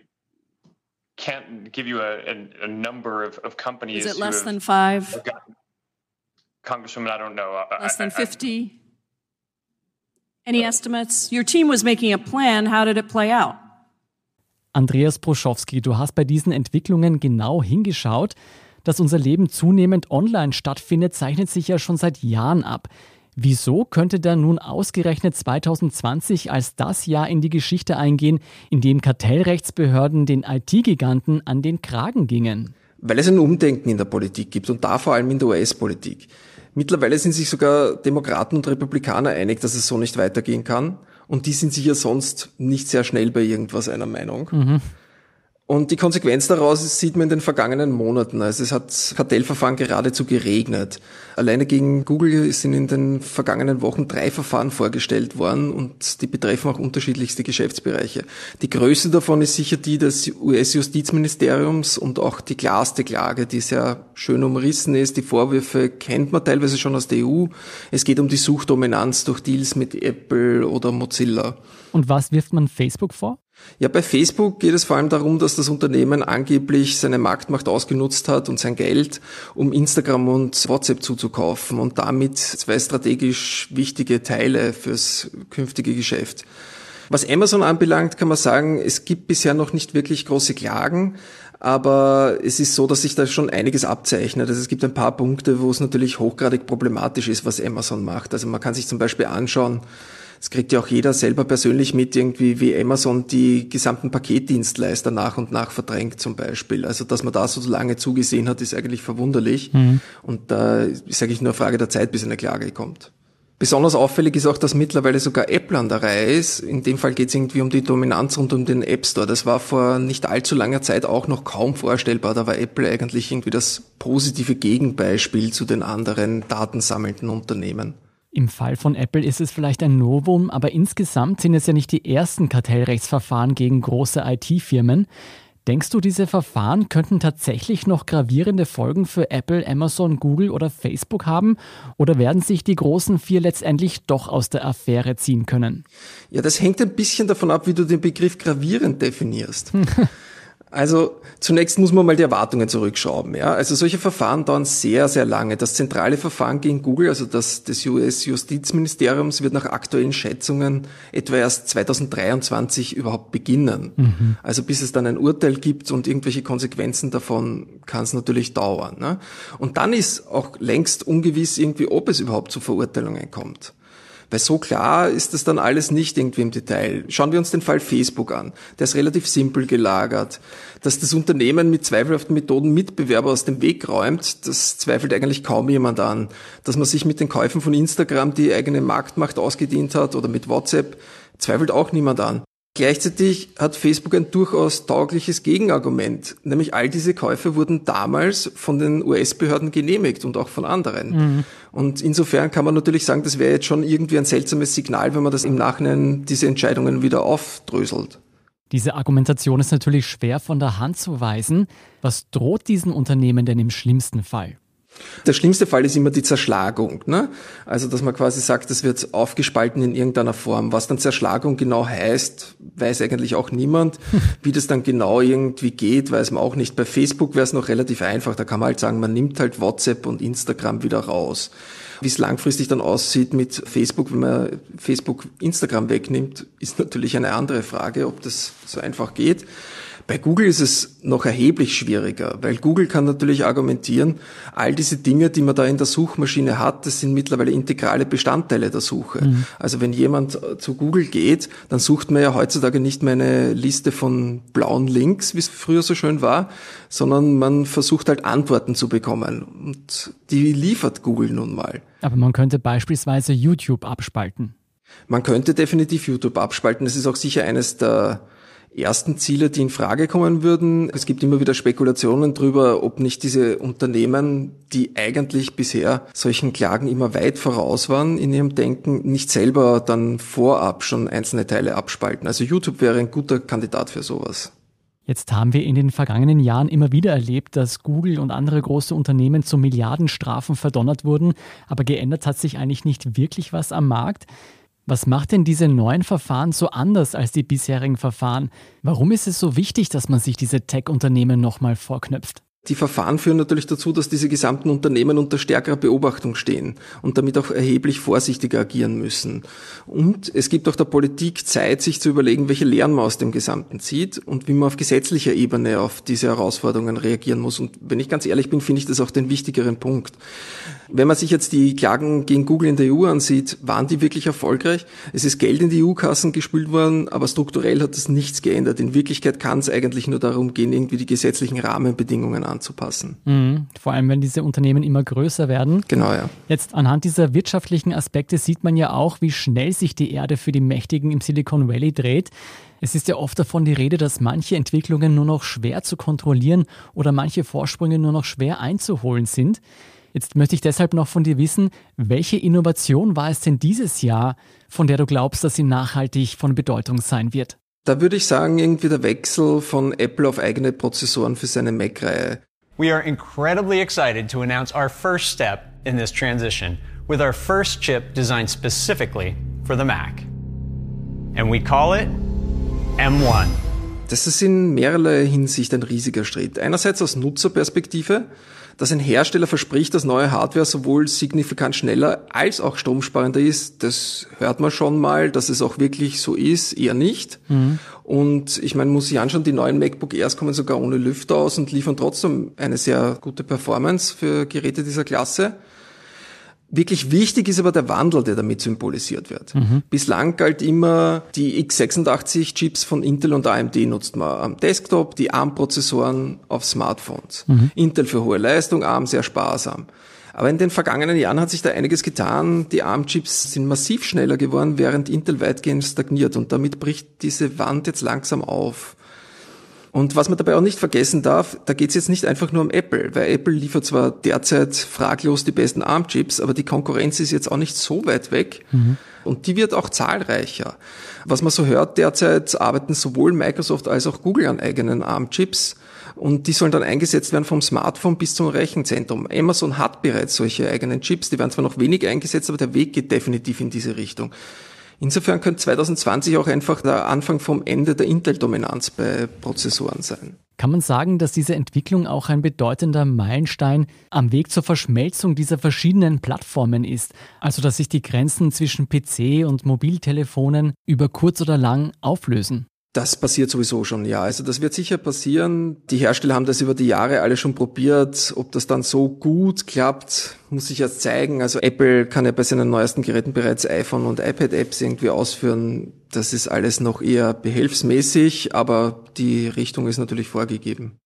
can't give you a, a, a number of, of, companies. Is it less than five? Congresswoman, I don't know. Less than 50? Any estimates? Your team was making a plan. How did it play out? Andreas Proschowski, du hast bei diesen Entwicklungen genau hingeschaut. Dass unser Leben zunehmend online stattfindet, zeichnet sich ja schon seit Jahren ab. Wieso könnte da nun ausgerechnet 2020 als das Jahr in die Geschichte eingehen, in dem Kartellrechtsbehörden den IT-Giganten an den Kragen gingen? Weil es ein Umdenken in der Politik gibt und da vor allem in der US-Politik. Mittlerweile sind sich sogar Demokraten und Republikaner einig, dass es so nicht weitergehen kann. Und die sind sich ja sonst nicht sehr schnell bei irgendwas einer Meinung. Mhm. Und die Konsequenz daraus sieht man in den vergangenen Monaten. Also es hat Kartellverfahren geradezu geregnet. Alleine gegen Google sind in den vergangenen Wochen drei Verfahren vorgestellt worden und die betreffen auch unterschiedlichste Geschäftsbereiche. Die größte davon ist sicher die des US-Justizministeriums und auch die klarste Klage, die sehr schön umrissen ist. Die Vorwürfe kennt man teilweise schon aus der EU. Es geht um die Suchdominanz durch Deals mit Apple oder Mozilla. Und was wirft man Facebook vor? Ja, bei Facebook geht es vor allem darum, dass das Unternehmen angeblich seine Marktmacht ausgenutzt hat und sein Geld, um Instagram und WhatsApp zuzukaufen und damit zwei strategisch wichtige Teile fürs künftige Geschäft. Was Amazon anbelangt, kann man sagen, es gibt bisher noch nicht wirklich große Klagen, aber es ist so, dass sich da schon einiges abzeichnet. Also es gibt ein paar Punkte, wo es natürlich hochgradig problematisch ist, was Amazon macht. Also man kann sich zum Beispiel anschauen, Es kriegt ja auch jeder selber persönlich mit, irgendwie wie Amazon die gesamten Paketdienstleister nach und nach verdrängt zum Beispiel. Also dass man da so lange zugesehen hat, ist eigentlich verwunderlich. Mhm. Und da ist eigentlich nur eine Frage der Zeit, bis eine Klage kommt. Besonders auffällig ist auch, dass mittlerweile sogar Apple an der Reihe ist. In dem Fall geht es irgendwie um die Dominanz rund um den App Store. Das war vor nicht allzu langer Zeit auch noch kaum vorstellbar. Da war Apple eigentlich irgendwie das positive Gegenbeispiel zu den anderen datensammelnden Unternehmen. Im Fall von Apple ist es vielleicht ein Novum, aber insgesamt sind es ja nicht die ersten Kartellrechtsverfahren gegen große IT-Firmen. Denkst du, diese Verfahren könnten tatsächlich noch gravierende Folgen für Apple, Amazon, Google oder Facebook haben? Oder werden sich die großen vier letztendlich doch aus der Affäre ziehen können? Ja, das hängt ein bisschen davon ab, wie du den Begriff gravierend definierst. Also zunächst muss man mal die Erwartungen zurückschrauben. Ja? Also solche Verfahren dauern sehr, sehr lange. Das zentrale Verfahren gegen Google, also das des US-Justizministeriums, wird nach aktuellen Schätzungen etwa erst 2023 überhaupt beginnen. Mhm. Also bis es dann ein Urteil gibt und irgendwelche Konsequenzen davon, kann es natürlich dauern. Ne? Und dann ist auch längst ungewiss irgendwie, ob es überhaupt zu Verurteilungen kommt. Weil so klar ist das dann alles nicht irgendwie im Detail. Schauen wir uns den Fall Facebook an. Der ist relativ simpel gelagert. Dass das Unternehmen mit zweifelhaften Methoden Mitbewerber aus dem Weg räumt, das zweifelt eigentlich kaum jemand an. Dass man sich mit den Käufen von Instagram die eigene Marktmacht ausgedient hat oder mit WhatsApp, zweifelt auch niemand an. Gleichzeitig hat Facebook ein durchaus taugliches Gegenargument, nämlich all diese Käufe wurden damals von den US-Behörden genehmigt und auch von anderen. Mhm. Und insofern kann man natürlich sagen, das wäre jetzt schon irgendwie ein seltsames Signal, wenn man das im Nachhinein diese Entscheidungen wieder aufdröselt. Diese Argumentation ist natürlich schwer von der Hand zu weisen. Was droht diesen Unternehmen denn im schlimmsten Fall? Der schlimmste Fall ist immer die Zerschlagung. Ne? Also, dass man quasi sagt, es wird aufgespalten in irgendeiner Form. Was dann Zerschlagung genau heißt, weiß eigentlich auch niemand. Wie das dann genau irgendwie geht, weiß man auch nicht. Bei Facebook wäre es noch relativ einfach. Da kann man halt sagen, man nimmt halt WhatsApp und Instagram wieder raus. Wie es langfristig dann aussieht mit Facebook, wenn man Facebook, Instagram wegnimmt, ist natürlich eine andere Frage, ob das so einfach geht. Bei Google ist es noch erheblich schwieriger, weil Google kann natürlich argumentieren, all diese Dinge, die man da in der Suchmaschine hat, das sind mittlerweile integrale Bestandteile der Suche. Mhm. Also wenn jemand äh, zu Google geht, dann sucht man ja heutzutage nicht mehr eine Liste von blauen Links, wie es früher so schön war, sondern man versucht halt Antworten zu bekommen. Und die liefert Google nun mal. Aber man könnte beispielsweise YouTube abspalten. Man könnte definitiv YouTube abspalten. Das ist auch sicher eines der ersten Ziele, die in Frage kommen würden. Es gibt immer wieder Spekulationen darüber, ob nicht diese Unternehmen, die eigentlich bisher solchen Klagen immer weit voraus waren in ihrem Denken, nicht selber dann vorab schon einzelne Teile abspalten. Also YouTube wäre ein guter Kandidat für sowas. Jetzt haben wir in den vergangenen Jahren immer wieder erlebt, dass Google und andere große Unternehmen zu Milliardenstrafen verdonnert wurden, aber geändert hat sich eigentlich nicht wirklich was am Markt. Was macht denn diese neuen Verfahren so anders als die bisherigen Verfahren? Warum ist es so wichtig, dass man sich diese Tech-Unternehmen nochmal vorknöpft? Die Verfahren führen natürlich dazu, dass diese gesamten Unternehmen unter stärkerer Beobachtung stehen und damit auch erheblich vorsichtiger agieren müssen. Und es gibt auch der Politik Zeit, sich zu überlegen, welche Lehren man aus dem Gesamten zieht und wie man auf gesetzlicher Ebene auf diese Herausforderungen reagieren muss. Und wenn ich ganz ehrlich bin, finde ich das auch den wichtigeren Punkt. Wenn man sich jetzt die Klagen gegen Google in der EU ansieht, waren die wirklich erfolgreich? Es ist Geld in die EU-Kassen gespült worden, aber strukturell hat das nichts geändert. In Wirklichkeit kann es eigentlich nur darum gehen, irgendwie die gesetzlichen Rahmenbedingungen anzupassen. Mhm. Vor allem, wenn diese Unternehmen immer größer werden. Genau, ja. Jetzt anhand dieser wirtschaftlichen Aspekte sieht man ja auch, wie schnell sich die Erde für die Mächtigen im Silicon Valley dreht. Es ist ja oft davon die Rede, dass manche Entwicklungen nur noch schwer zu kontrollieren oder manche Vorsprünge nur noch schwer einzuholen sind. Jetzt möchte ich deshalb noch von dir wissen, welche Innovation war es denn dieses Jahr, von der du glaubst, dass sie nachhaltig von Bedeutung sein wird? Da würde ich sagen, irgendwie der Wechsel von Apple auf eigene Prozessoren für seine Mac-Reihe. We are incredibly excited to announce our first step in this transition with our first chip designed specifically for the Mac. And we call it M1. Das ist in mehrerlei Hinsicht ein riesiger Schritt. Einerseits aus Nutzerperspektive, dass ein Hersteller verspricht, dass neue Hardware sowohl signifikant schneller als auch stromsparender ist, das hört man schon mal, dass es auch wirklich so ist, eher nicht. Mhm. Und ich meine, muss ich anschauen, die neuen MacBook Airs kommen sogar ohne Lüfter aus und liefern trotzdem eine sehr gute Performance für Geräte dieser Klasse. Wirklich wichtig ist aber der Wandel, der damit symbolisiert wird. Mhm. Bislang galt immer, die x86-Chips von Intel und AMD nutzt man am Desktop, die ARM-Prozessoren auf Smartphones. Mhm. Intel für hohe Leistung, ARM sehr sparsam. Aber in den vergangenen Jahren hat sich da einiges getan. Die ARM-Chips sind massiv schneller geworden, während Intel weitgehend stagniert. Und damit bricht diese Wand jetzt langsam auf. Und was man dabei auch nicht vergessen darf, da geht es jetzt nicht einfach nur um Apple, weil Apple liefert zwar derzeit fraglos die besten ARM-Chips, aber die Konkurrenz ist jetzt auch nicht so weit weg. Mhm. Und die wird auch zahlreicher. Was man so hört, derzeit arbeiten sowohl Microsoft als auch Google an eigenen ARM-Chips. Und die sollen dann eingesetzt werden vom Smartphone bis zum Rechenzentrum. Amazon hat bereits solche eigenen Chips, die werden zwar noch wenig eingesetzt, aber der Weg geht definitiv in diese Richtung. Insofern könnte 2020 auch einfach der Anfang vom Ende der Intel-Dominanz bei Prozessoren sein. Kann man sagen, dass diese Entwicklung auch ein bedeutender Meilenstein am Weg zur Verschmelzung dieser verschiedenen Plattformen ist? Also dass sich die Grenzen zwischen PC und Mobiltelefonen über kurz oder lang auflösen? Das passiert sowieso schon, ja. Also das wird sicher passieren. Die Hersteller haben das über die Jahre alle schon probiert. Ob das dann so gut klappt, muss sich erst zeigen. Also Apple kann ja bei seinen neuesten Geräten bereits iPhone und iPad-Apps irgendwie ausführen. Das ist alles noch eher behelfsmäßig, aber die Richtung ist natürlich vorgegeben.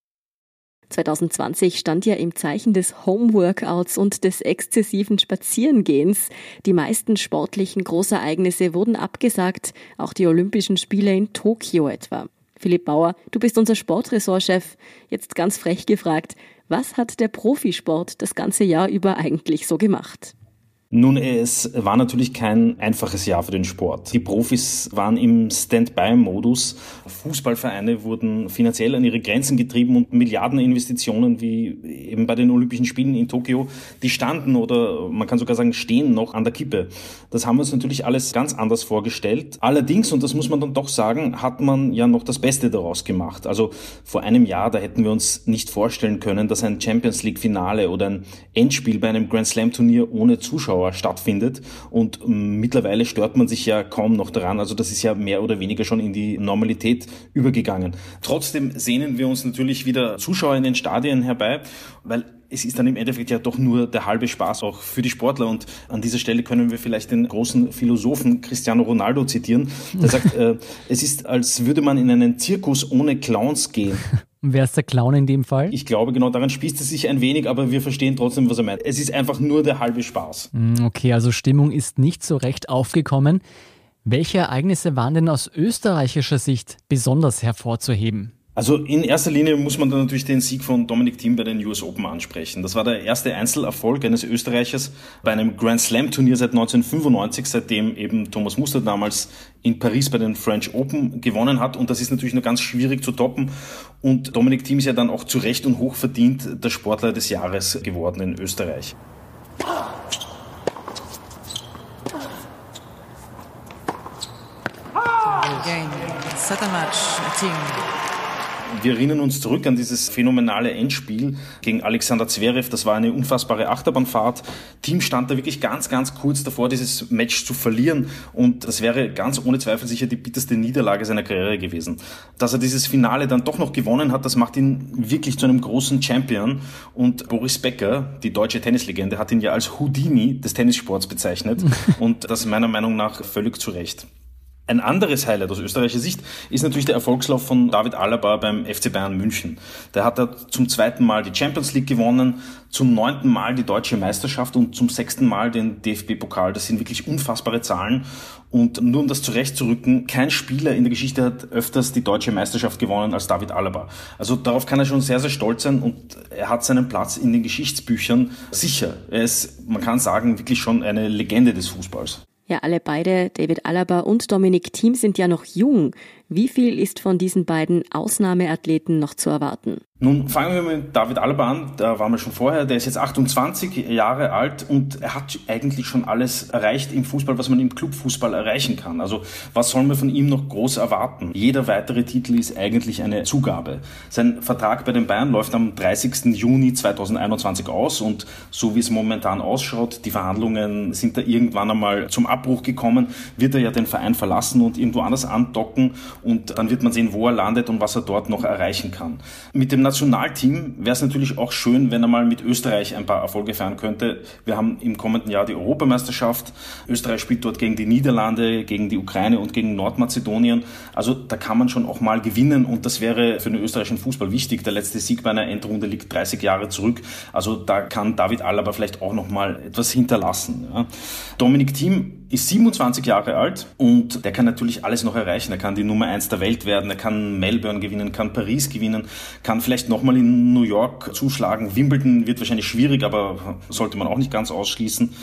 2020 stand ja im Zeichen des Homeworkouts und des exzessiven Spazierengehens. Die meisten sportlichen Großereignisse wurden abgesagt, auch die Olympischen Spiele in Tokio etwa. Philipp Bauer, du bist unser Sportressortchef. Jetzt ganz frech gefragt, was hat der Profisport das ganze Jahr über eigentlich so gemacht? Nun, es war natürlich kein einfaches Jahr für den Sport. Die Profis waren im Stand-by-Modus. Fußballvereine wurden finanziell an ihre Grenzen getrieben und Milliardeninvestitionen wie eben bei den Olympischen Spielen in Tokio, die standen oder man kann sogar sagen, stehen noch an der Kippe. Das haben wir uns natürlich alles ganz anders vorgestellt. Allerdings, und das muss man dann doch sagen, hat man ja noch das Beste daraus gemacht. Also vor einem Jahr, da hätten wir uns nicht vorstellen können, dass ein Champions League Finale oder ein Endspiel bei einem Grand Slam Turnier ohne Zuschauer Zuschauer stattfindet. Und ähm, mittlerweile stört man sich ja kaum noch daran. Also das ist ja mehr oder weniger schon in die Normalität übergegangen. Trotzdem sehnen wir uns natürlich wieder Zuschauer in den Stadien herbei, weil es ist dann im Endeffekt ja doch nur der halbe Spaß auch für die Sportler. Und an dieser Stelle können wir vielleicht den großen Philosophen Cristiano Ronaldo zitieren. Der sagt, äh, es ist, als würde man in einen Zirkus ohne Clowns gehen. Wer ist der Clown in dem Fall? Ich glaube, genau daran spießt es sich ein wenig, aber wir verstehen trotzdem, was er meint. Es ist einfach nur der halbe Spaß. Hm, okay, also Stimmung ist nicht so recht aufgekommen. Welche Ereignisse waren denn aus österreichischer Sicht besonders hervorzuheben? Also in erster Linie muss man dann natürlich den Sieg von Dominic Thiem bei den US Open ansprechen. Das war der erste Einzelerfolg eines Österreichers bei einem Grand Slam Turnier seit 1995, seitdem eben Thomas Muster damals in Paris bei den French Open gewonnen hat. Und das ist natürlich nur ganz schwierig zu toppen. Und Dominic Thiem ist ja dann auch zu Recht und hoch verdient der Sportler des Jahres geworden in Österreich. Game, set a match, a team. Wir erinnern uns zurück an dieses phänomenale Endspiel gegen Alexander Zverev. Das war eine unfassbare Achterbahnfahrt. Team stand da wirklich ganz, ganz kurz davor, dieses Match zu verlieren. Und das wäre ganz ohne Zweifel sicher die bitterste Niederlage seiner Karriere gewesen. Dass er dieses Finale dann doch noch gewonnen hat, das macht ihn wirklich zu einem großen Champion. Und Boris Becker, die deutsche Tennislegende, hat ihn ja als Houdini des Tennissports bezeichnet. Und das meiner Meinung nach völlig zu Recht. Ein anderes Highlight aus österreichischer Sicht ist natürlich der Erfolgslauf von David Alaba beim FC Bayern München. Der hat da zum zweiten Mal die Champions League gewonnen, zum neunten Mal die deutsche Meisterschaft und zum sechsten Mal den DFB-Pokal. Das sind wirklich unfassbare Zahlen. Und nur um das zurechtzurücken, kein Spieler in der Geschichte hat öfters die deutsche Meisterschaft gewonnen als David Alaba. Also darauf kann er schon sehr, sehr stolz sein und er hat seinen Platz in den Geschichtsbüchern sicher. Er ist, man kann sagen, wirklich schon eine Legende des Fußballs. Ja, alle beide, David Alaba und Dominik Thiem, sind ja noch jung. Wie viel ist von diesen beiden Ausnahmeathleten noch zu erwarten? Nun fangen wir mit David Alaba an, da waren wir schon vorher, der ist jetzt 28 Jahre alt und er hat eigentlich schon alles erreicht im Fußball, was man im Clubfußball erreichen kann. Also was sollen wir von ihm noch groß erwarten? Jeder weitere Titel ist eigentlich eine Zugabe. Sein Vertrag bei den Bayern läuft am 30. Juni 2021 aus und so wie es momentan ausschaut, die Verhandlungen sind da irgendwann einmal zum Abbruch gekommen, wird er ja den Verein verlassen und irgendwo anders andocken und dann wird man sehen, wo er landet und was er dort noch erreichen kann. Mit dem Nationalteam wäre es natürlich auch schön, wenn er mal mit Österreich ein paar Erfolge feiern könnte. Wir haben im kommenden Jahr die Europameisterschaft. Österreich spielt dort gegen die Niederlande, gegen die Ukraine und gegen Nordmazedonien. Also da kann man schon auch mal gewinnen und das wäre für den österreichischen Fußball wichtig. Der letzte Sieg bei einer Endrunde liegt 30 Jahre zurück. Also da kann David Alaba vielleicht auch noch mal etwas hinterlassen. Ja. Dominik Thiem ist 27 Jahre alt und der kann natürlich alles noch erreichen. Er kann die Nummer eins der Welt werden, er kann Melbourne gewinnen, kann Paris gewinnen, kann vielleicht nochmal in New York zuschlagen. Wimbledon wird wahrscheinlich schwierig, aber sollte man auch nicht ganz ausschließen.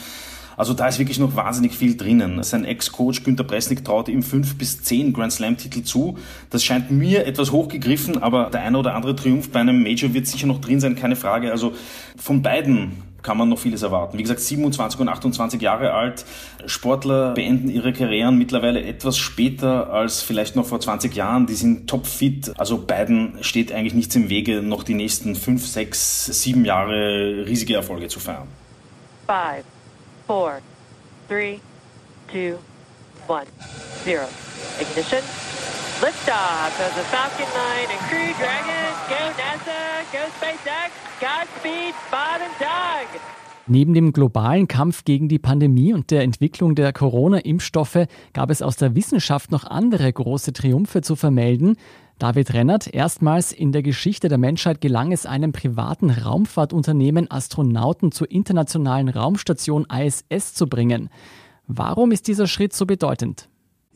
Also da ist wirklich noch wahnsinnig viel drinnen. Sein Ex-Coach Günter Presnik traute ihm fünf bis zehn Grand Slam-Titel zu. Das scheint mir etwas hochgegriffen, aber der eine oder andere Triumph bei einem Major wird sicher noch drin sein, keine Frage. Also von beiden kann man noch vieles erwarten. Wie gesagt, 27 und 28 Jahre alt. Sportler beenden ihre Karrieren mittlerweile etwas später als vielleicht noch vor 20 Jahren. Die sind topfit. Also beiden steht eigentlich nichts im Wege, noch die nächsten 5, 6, 7 Jahre riesige Erfolge zu feiern. 5, 4, 3, 2, 1, 0. Ignition. Liftoff of the Falcon 9 and Crew Dragon. Go NASA, go SpaceX, Godspeed, Bob and Doug. Neben dem globalen Kampf gegen die Pandemie und der Entwicklung der Corona-Impfstoffe gab es aus der Wissenschaft noch andere große Triumphe zu vermelden. David Rennert, erstmals in der Geschichte der Menschheit gelang es einem privaten Raumfahrtunternehmen, Astronauten zur internationalen Raumstation ISS zu bringen. Warum ist dieser Schritt so bedeutend?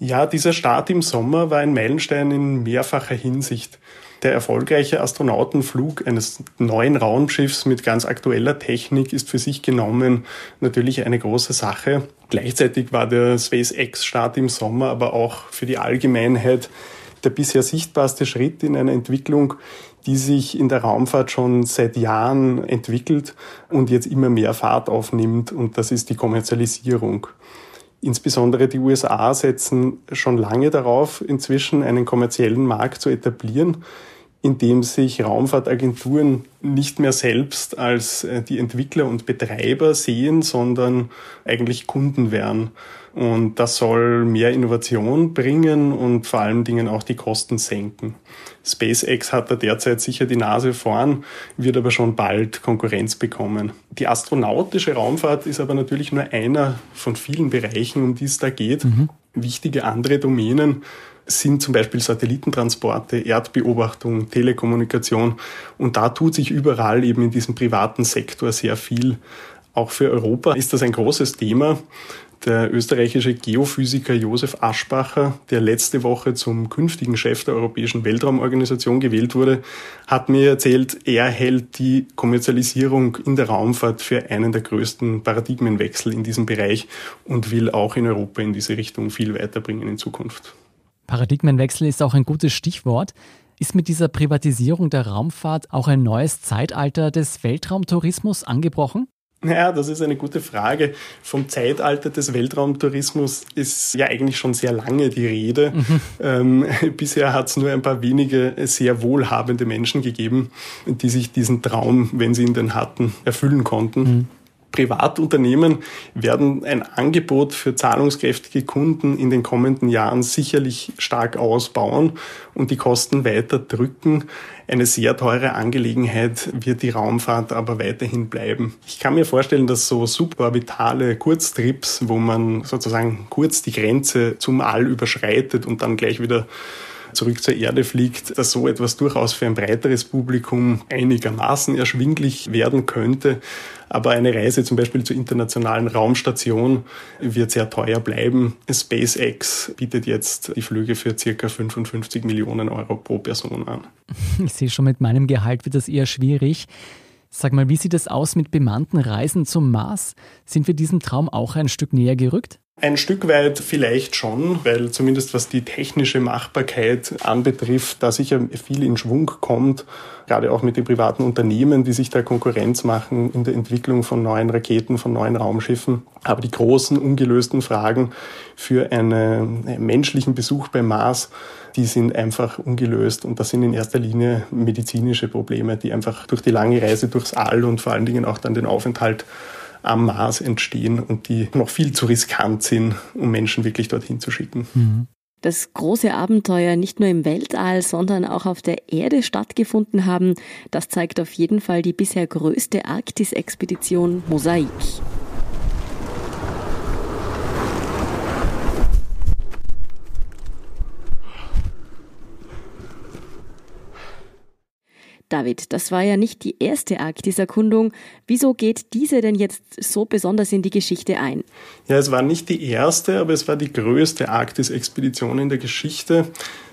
Ja, dieser Start im Sommer war ein Meilenstein in mehrfacher Hinsicht. Der erfolgreiche Astronautenflug eines neuen Raumschiffs mit ganz aktueller Technik ist für sich genommen natürlich eine große Sache. Gleichzeitig war der SpaceX-Start im Sommer aber auch für die Allgemeinheit der bisher sichtbarste Schritt in einer Entwicklung, die sich in der Raumfahrt schon seit Jahren entwickelt und jetzt immer mehr Fahrt aufnimmt, und das ist die Kommerzialisierung. Insbesondere die USA setzen schon lange darauf, inzwischen einen kommerziellen Markt zu etablieren, indem sich Raumfahrtagenturen nicht mehr selbst als äh, die Entwickler und Betreiber sehen, sondern eigentlich Kunden werden. Und das soll mehr Innovation bringen und vor allen Dingen auch die Kosten senken. SpaceX hat da derzeit sicher die Nase vorn, wird aber schon bald Konkurrenz bekommen. Die astronautische Raumfahrt ist aber natürlich nur einer von vielen Bereichen, um die es da geht. Mhm. Wichtige andere Domänen sind zum Beispiel Satellitentransporte, Erdbeobachtung, Telekommunikation. Und da tut sich überall eben in diesem privaten Sektor sehr viel. Auch für Europa ist das ein großes Thema. Der österreichische Geophysiker Josef Aschbacher, der letzte Woche zum künftigen Chef der Europäischen Weltraumorganisation gewählt wurde, hat mir erzählt, er hält die Kommerzialisierung in der Raumfahrt für einen der größten Paradigmenwechsel in diesem Bereich und will auch in Europa in diese Richtung viel weiterbringen in Zukunft. Paradigmenwechsel ist auch ein gutes Stichwort. Ist mit dieser Privatisierung der Raumfahrt auch ein neues Zeitalter des Weltraumtourismus angebrochen? Ja, das ist eine gute Frage. Vom Zeitalter des Weltraumtourismus ist ja eigentlich schon sehr lange die Rede. Mhm. Ähm, bisher hat es nur ein paar wenige sehr wohlhabende Menschen gegeben, die sich diesen Traum, wenn sie ihn denn hatten, erfüllen konnten. Mhm. Privatunternehmen werden ein Angebot für zahlungskräftige Kunden in den kommenden Jahren sicherlich stark ausbauen und die Kosten weiter drücken. Eine sehr teure Angelegenheit wird die Raumfahrt aber weiterhin bleiben. Ich kann mir vorstellen, dass so suborbitale Kurztrips, wo man sozusagen kurz die Grenze zum All überschreitet und dann gleich wieder zurück zur Erde fliegt, dass so etwas durchaus für ein breiteres Publikum einigermaßen erschwinglich werden könnte. Aber eine Reise zum Beispiel zur internationalen Raumstation wird sehr teuer bleiben. SpaceX bietet jetzt die Flüge für circa 55 Millionen Euro pro Person an. Ich sehe schon, mit meinem Gehalt wird das eher schwierig. Sag mal, wie sieht es aus mit bemannten Reisen zum Mars? Sind wir diesem Traum auch ein Stück näher gerückt? Ein Stück weit vielleicht schon, weil zumindest was die technische Machbarkeit anbetrifft, da sicher viel in Schwung kommt, gerade auch mit den privaten Unternehmen, die sich da Konkurrenz machen in der Entwicklung von neuen Raketen, von neuen Raumschiffen. Aber die großen ungelösten Fragen für einen menschlichen Besuch beim Mars, die sind einfach ungelöst und das sind in erster Linie medizinische Probleme, die einfach durch die lange Reise durchs All und vor allen Dingen auch dann den Aufenthalt am Mars entstehen und die noch viel zu riskant sind, um Menschen wirklich dorthin zu schicken. Mhm. das große Abenteuer nicht nur im Weltall, sondern auch auf der Erde stattgefunden haben, das zeigt auf jeden Fall die bisher größte Arktis-Expedition Mosaik. David, das war ja nicht die erste Arktis-Erkundung. Wieso geht diese denn jetzt so besonders in die Geschichte ein? Ja, es war nicht die erste, aber es war die größte Arktis-Expedition in der Geschichte.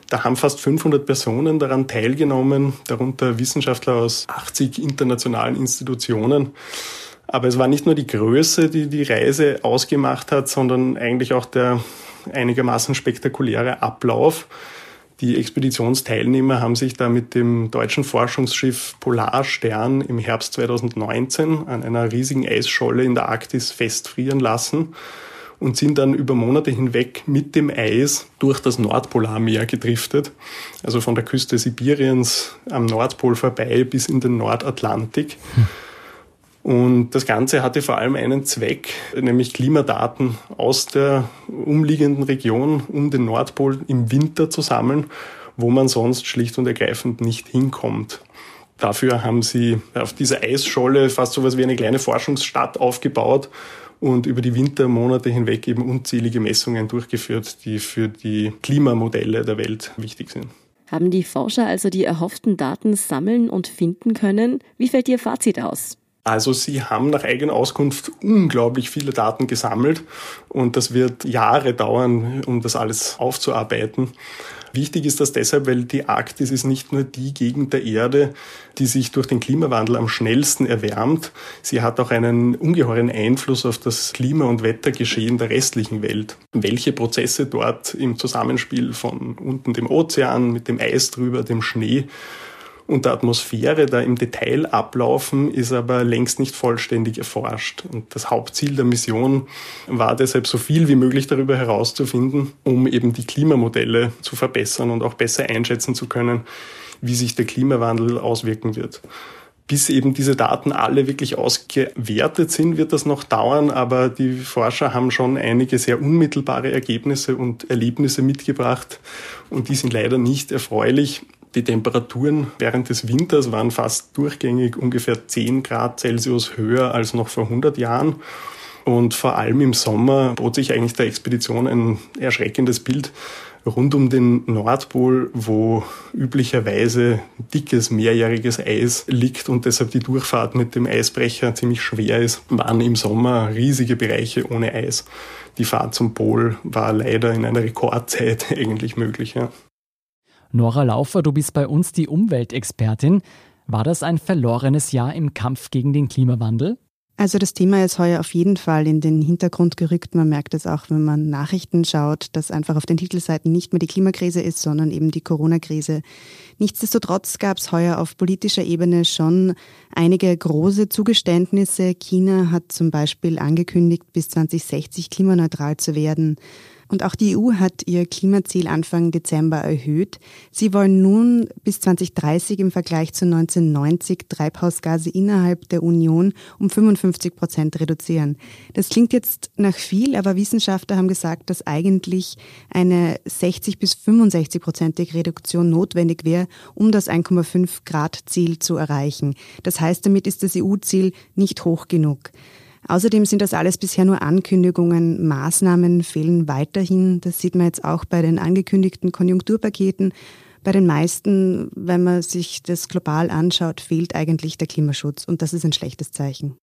Da haben fast 500 Personen daran teilgenommen, darunter Wissenschaftler aus 80 internationalen Institutionen. Aber es war nicht nur die Größe, die die Reise ausgemacht hat, sondern eigentlich auch der einigermaßen spektakuläre Ablauf. Die Expeditionsteilnehmer haben sich da mit dem deutschen Forschungsschiff Polarstern im Herbst 2019 an einer riesigen Eisscholle in der Arktis festfrieren lassen und sind dann über Monate hinweg mit dem Eis durch das Nordpolarmeer gedriftet, also von der Küste Sibiriens am Nordpol vorbei bis in den Nordatlantik. Hm. Und das Ganze hatte vor allem einen Zweck, nämlich Klimadaten aus der umliegenden Region um den Nordpol im Winter zu sammeln, wo man sonst schlicht und ergreifend nicht hinkommt. Dafür haben sie auf dieser Eisscholle fast so etwas wie eine kleine Forschungsstadt aufgebaut und über die Wintermonate hinweg eben unzählige Messungen durchgeführt, die für die Klimamodelle der Welt wichtig sind. Haben die Forscher also die erhofften Daten sammeln und finden können? Wie fällt Ihr Fazit aus? Also sie haben nach eigener Auskunft unglaublich viele Daten gesammelt und das wird Jahre dauern, um das alles aufzuarbeiten. Wichtig ist das deshalb, weil die Arktis ist nicht nur die Gegend der Erde, die sich durch den Klimawandel am schnellsten erwärmt. Sie hat auch einen ungeheuren Einfluss auf das Klima- und Wettergeschehen der restlichen Welt. Welche Prozesse dort im Zusammenspiel von unten dem Ozean mit dem Eis drüber, dem Schnee und der Atmosphäre da im Detail ablaufen, ist aber längst nicht vollständig erforscht. Und das Hauptziel der Mission war deshalb so viel wie möglich darüber herauszufinden, um eben die Klimamodelle zu verbessern und auch besser einschätzen zu können, wie sich der Klimawandel auswirken wird. Bis eben diese Daten alle wirklich ausgewertet sind, wird das noch dauern, aber die Forscher haben schon einige sehr unmittelbare Ergebnisse und Erlebnisse mitgebracht und die sind leider nicht erfreulich. Die Temperaturen während des Winters waren fast durchgängig ungefähr 10 Grad Celsius höher als noch vor 100 Jahren. Und vor allem im Sommer bot sich eigentlich der Expedition ein erschreckendes Bild rund um den Nordpol, wo üblicherweise dickes mehrjähriges Eis liegt und deshalb die Durchfahrt mit dem Eisbrecher ziemlich schwer ist, waren im Sommer riesige Bereiche ohne Eis. Die Fahrt zum Pol war leider in einer Rekordzeit eigentlich möglich. Ja. Nora Laufer, du bist bei uns die Umweltexpertin. War das ein verlorenes Jahr im Kampf gegen den Klimawandel? Also das Thema ist heuer auf jeden Fall in den Hintergrund gerückt. Man merkt es auch, wenn man Nachrichten schaut, dass einfach auf den Titelseiten nicht mehr die Klimakrise ist, sondern eben die Corona-Krise. Nichtsdestotrotz gab es heuer auf politischer Ebene schon einige große Zugeständnisse. China hat zum Beispiel angekündigt, bis 2060 klimaneutral zu werden. Und auch die EU hat ihr Klimaziel Anfang Dezember erhöht. Sie wollen nun bis 2030 im Vergleich zu 1990 Treibhausgase innerhalb der Union um 55 Prozent reduzieren. Das klingt jetzt nach viel, aber Wissenschaftler haben gesagt, dass eigentlich eine 60 bis 65 prozentige Reduktion notwendig wäre, um das 1,5 Grad Ziel zu erreichen. Das heißt, damit ist das EU-Ziel nicht hoch genug. Außerdem sind das alles bisher nur Ankündigungen. Maßnahmen fehlen weiterhin. Das sieht man jetzt auch bei den angekündigten Konjunkturpaketen. Bei den meisten, wenn man sich das global anschaut, fehlt eigentlich der Klimaschutz. Und das ist ein schlechtes Zeichen.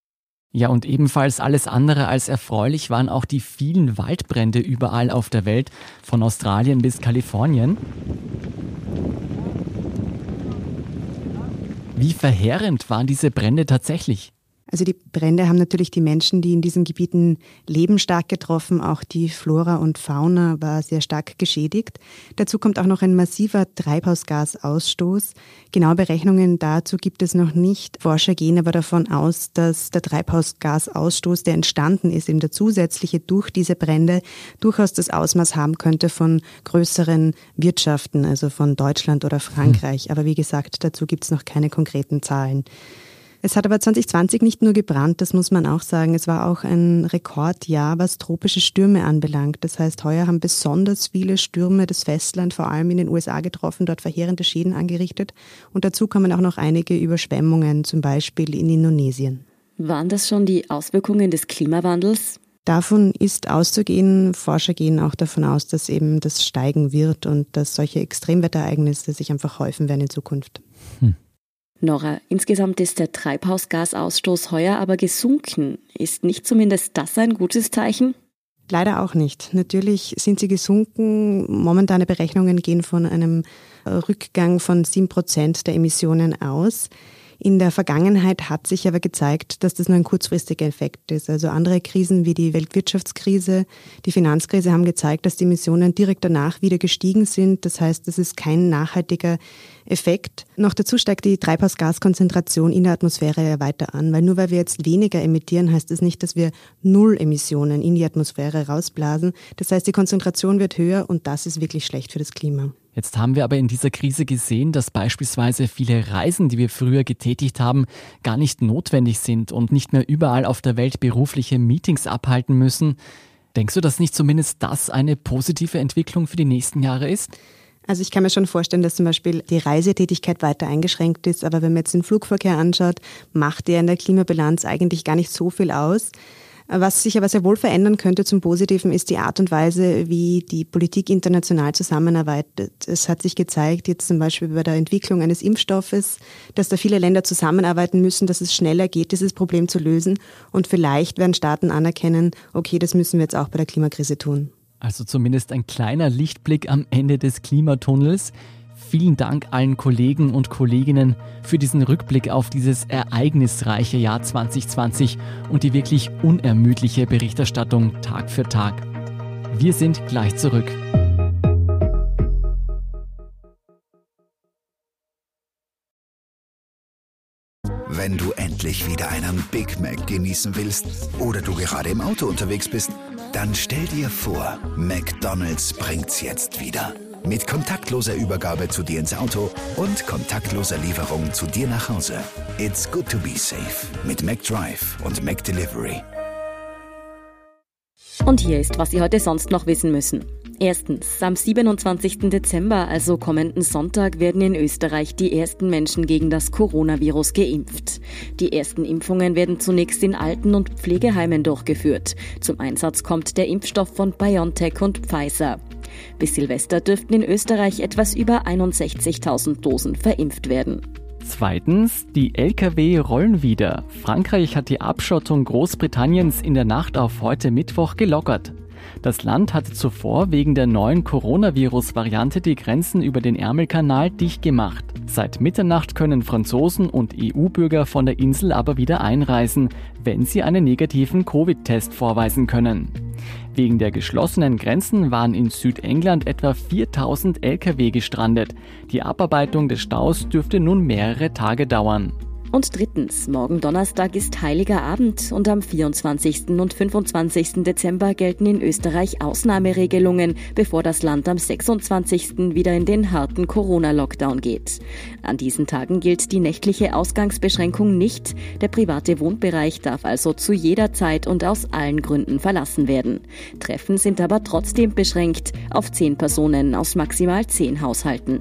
Ja, und ebenfalls alles andere als erfreulich waren auch die vielen Waldbrände überall auf der Welt, von Australien bis Kalifornien. Wie verheerend waren diese Brände tatsächlich? Also die Brände haben natürlich die Menschen, die in diesen Gebieten leben, stark getroffen. Auch die Flora und Fauna war sehr stark geschädigt. Dazu kommt auch noch ein massiver Treibhausgasausstoß. Genaue Berechnungen dazu gibt es noch nicht. Forscher gehen aber davon aus, dass der Treibhausgasausstoß, der entstanden ist, eben der zusätzliche durch diese Brände, durchaus das Ausmaß haben könnte von größeren Wirtschaften, also von Deutschland oder Frankreich. Hm. Aber wie gesagt, dazu gibt es noch keine konkreten Zahlen. Es hat aber 2020 nicht nur gebrannt, das muss man auch sagen. Es war auch ein Rekordjahr, was tropische Stürme anbelangt. Das heißt, heuer haben besonders viele Stürme das Festland, vor allem in den USA getroffen, dort verheerende Schäden angerichtet. Und dazu kommen auch noch einige Überschwemmungen, zum Beispiel in Indonesien. Waren das schon die Auswirkungen des Klimawandels? Davon ist auszugehen. Forscher gehen auch davon aus, dass eben das steigen wird und dass solche Extremwetterereignisse sich einfach häufen werden in Zukunft. Hm. Nora, insgesamt ist der Treibhausgasausstoß heuer aber gesunken. Ist nicht zumindest das ein gutes Zeichen? Leider auch nicht. Natürlich sind sie gesunken. Momentane Berechnungen gehen von einem Rückgang von sieben Prozent der Emissionen aus. In der Vergangenheit hat sich aber gezeigt, dass das nur ein kurzfristiger Effekt ist. Also andere Krisen wie die Weltwirtschaftskrise, die Finanzkrise haben gezeigt, dass die Emissionen direkt danach wieder gestiegen sind. Das heißt, das ist kein nachhaltiger Effekt. Noch dazu steigt die Treibhausgaskonzentration in der Atmosphäre weiter an, weil nur weil wir jetzt weniger emittieren, heißt das nicht, dass wir null Emissionen in die Atmosphäre rausblasen. Das heißt, die Konzentration wird höher und das ist wirklich schlecht für das Klima. Jetzt haben wir aber in dieser Krise gesehen, dass beispielsweise viele Reisen, die wir früher getätigt haben, gar nicht notwendig sind und nicht mehr überall auf der Welt berufliche Meetings abhalten müssen. Denkst du, dass nicht zumindest das eine positive Entwicklung für die nächsten Jahre ist? Also ich kann mir schon vorstellen, dass zum Beispiel die Reisetätigkeit weiter eingeschränkt ist, aber wenn man jetzt den Flugverkehr anschaut, macht der in der Klimabilanz eigentlich gar nicht so viel aus. Was sich aber sehr wohl verändern könnte zum Positiven ist die Art und Weise, wie die Politik international zusammenarbeitet. Es hat sich gezeigt, jetzt zum Beispiel bei der Entwicklung eines Impfstoffes, dass da viele Länder zusammenarbeiten müssen, dass es schneller geht, dieses Problem zu lösen. Und vielleicht werden Staaten anerkennen, okay, das müssen wir jetzt auch bei der Klimakrise tun. Also zumindest ein kleiner Lichtblick am Ende des Klimatunnels. Vielen Dank allen Kollegen und Kolleginnen für diesen Rückblick auf dieses ereignisreiche Jahr 2020 und die wirklich unermüdliche Berichterstattung Tag für Tag. Wir sind gleich zurück. Wenn du endlich wieder einen Big Mac genießen willst oder du gerade im Auto unterwegs bist, dann stell dir vor, McDonald's bringt's jetzt wieder. Mit kontaktloser Übergabe zu dir ins Auto und kontaktloser Lieferung zu dir nach Hause. It's good to be safe mit McDrive und McDelivery. Und hier ist, was Sie heute sonst noch wissen müssen. Erstens, am 27. Dezember, also kommenden Sonntag, werden in Österreich die ersten Menschen gegen das Coronavirus geimpft. Die ersten Impfungen werden zunächst in Alten- und Pflegeheimen durchgeführt. Zum Einsatz kommt der Impfstoff von BioNTech und Pfizer. Bis Silvester dürften in Österreich etwas über 61.000 Dosen verimpft werden. Zweitens, die Lkw rollen wieder. Frankreich hat die Abschottung Großbritanniens in der Nacht auf heute Mittwoch gelockert. Das Land hatte zuvor wegen der neuen Coronavirus-Variante die Grenzen über den Ärmelkanal dicht gemacht. Seit Mitternacht können Franzosen und EU-Bürger von der Insel aber wieder einreisen, wenn sie einen negativen Covid-Test vorweisen können. Wegen der geschlossenen Grenzen waren in Südengland etwa 4000 Lkw gestrandet. Die Abarbeitung des Staus dürfte nun mehrere Tage dauern. Und drittens, morgen Donnerstag ist Heiliger Abend und am 24. und 25. Dezember gelten in Österreich Ausnahmeregelungen, bevor das Land am 26. wieder in den harten Corona-Lockdown geht. An diesen Tagen gilt die nächtliche Ausgangsbeschränkung nicht. Der private Wohnbereich darf also zu jeder Zeit und aus allen Gründen verlassen werden. Treffen sind aber trotzdem beschränkt auf zehn Personen aus maximal zehn Haushalten.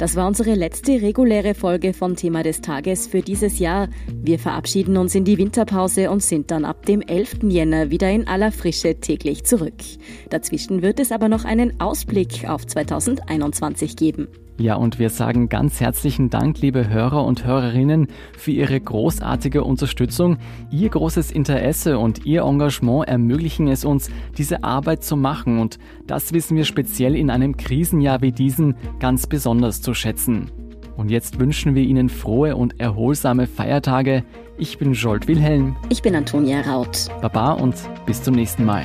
Das war unsere letzte reguläre Folge von Thema des Tages für dieses Jahr. Wir verabschieden uns in die Winterpause und sind dann ab dem 11. Jänner wieder in aller Frische täglich zurück. Dazwischen wird es aber noch einen Ausblick auf 2021 geben. Ja, und wir sagen ganz herzlichen Dank, liebe Hörer und Hörerinnen, für Ihre großartige Unterstützung. Ihr großes Interesse und Ihr Engagement ermöglichen es uns, diese Arbeit zu machen. Und das wissen wir speziell in einem Krisenjahr wie diesem ganz besonders zu schätzen. Und jetzt wünschen wir Ihnen frohe und erholsame Feiertage. Ich bin Jolt Wilhelm. Ich bin Antonia Raut. Baba und bis zum nächsten Mal.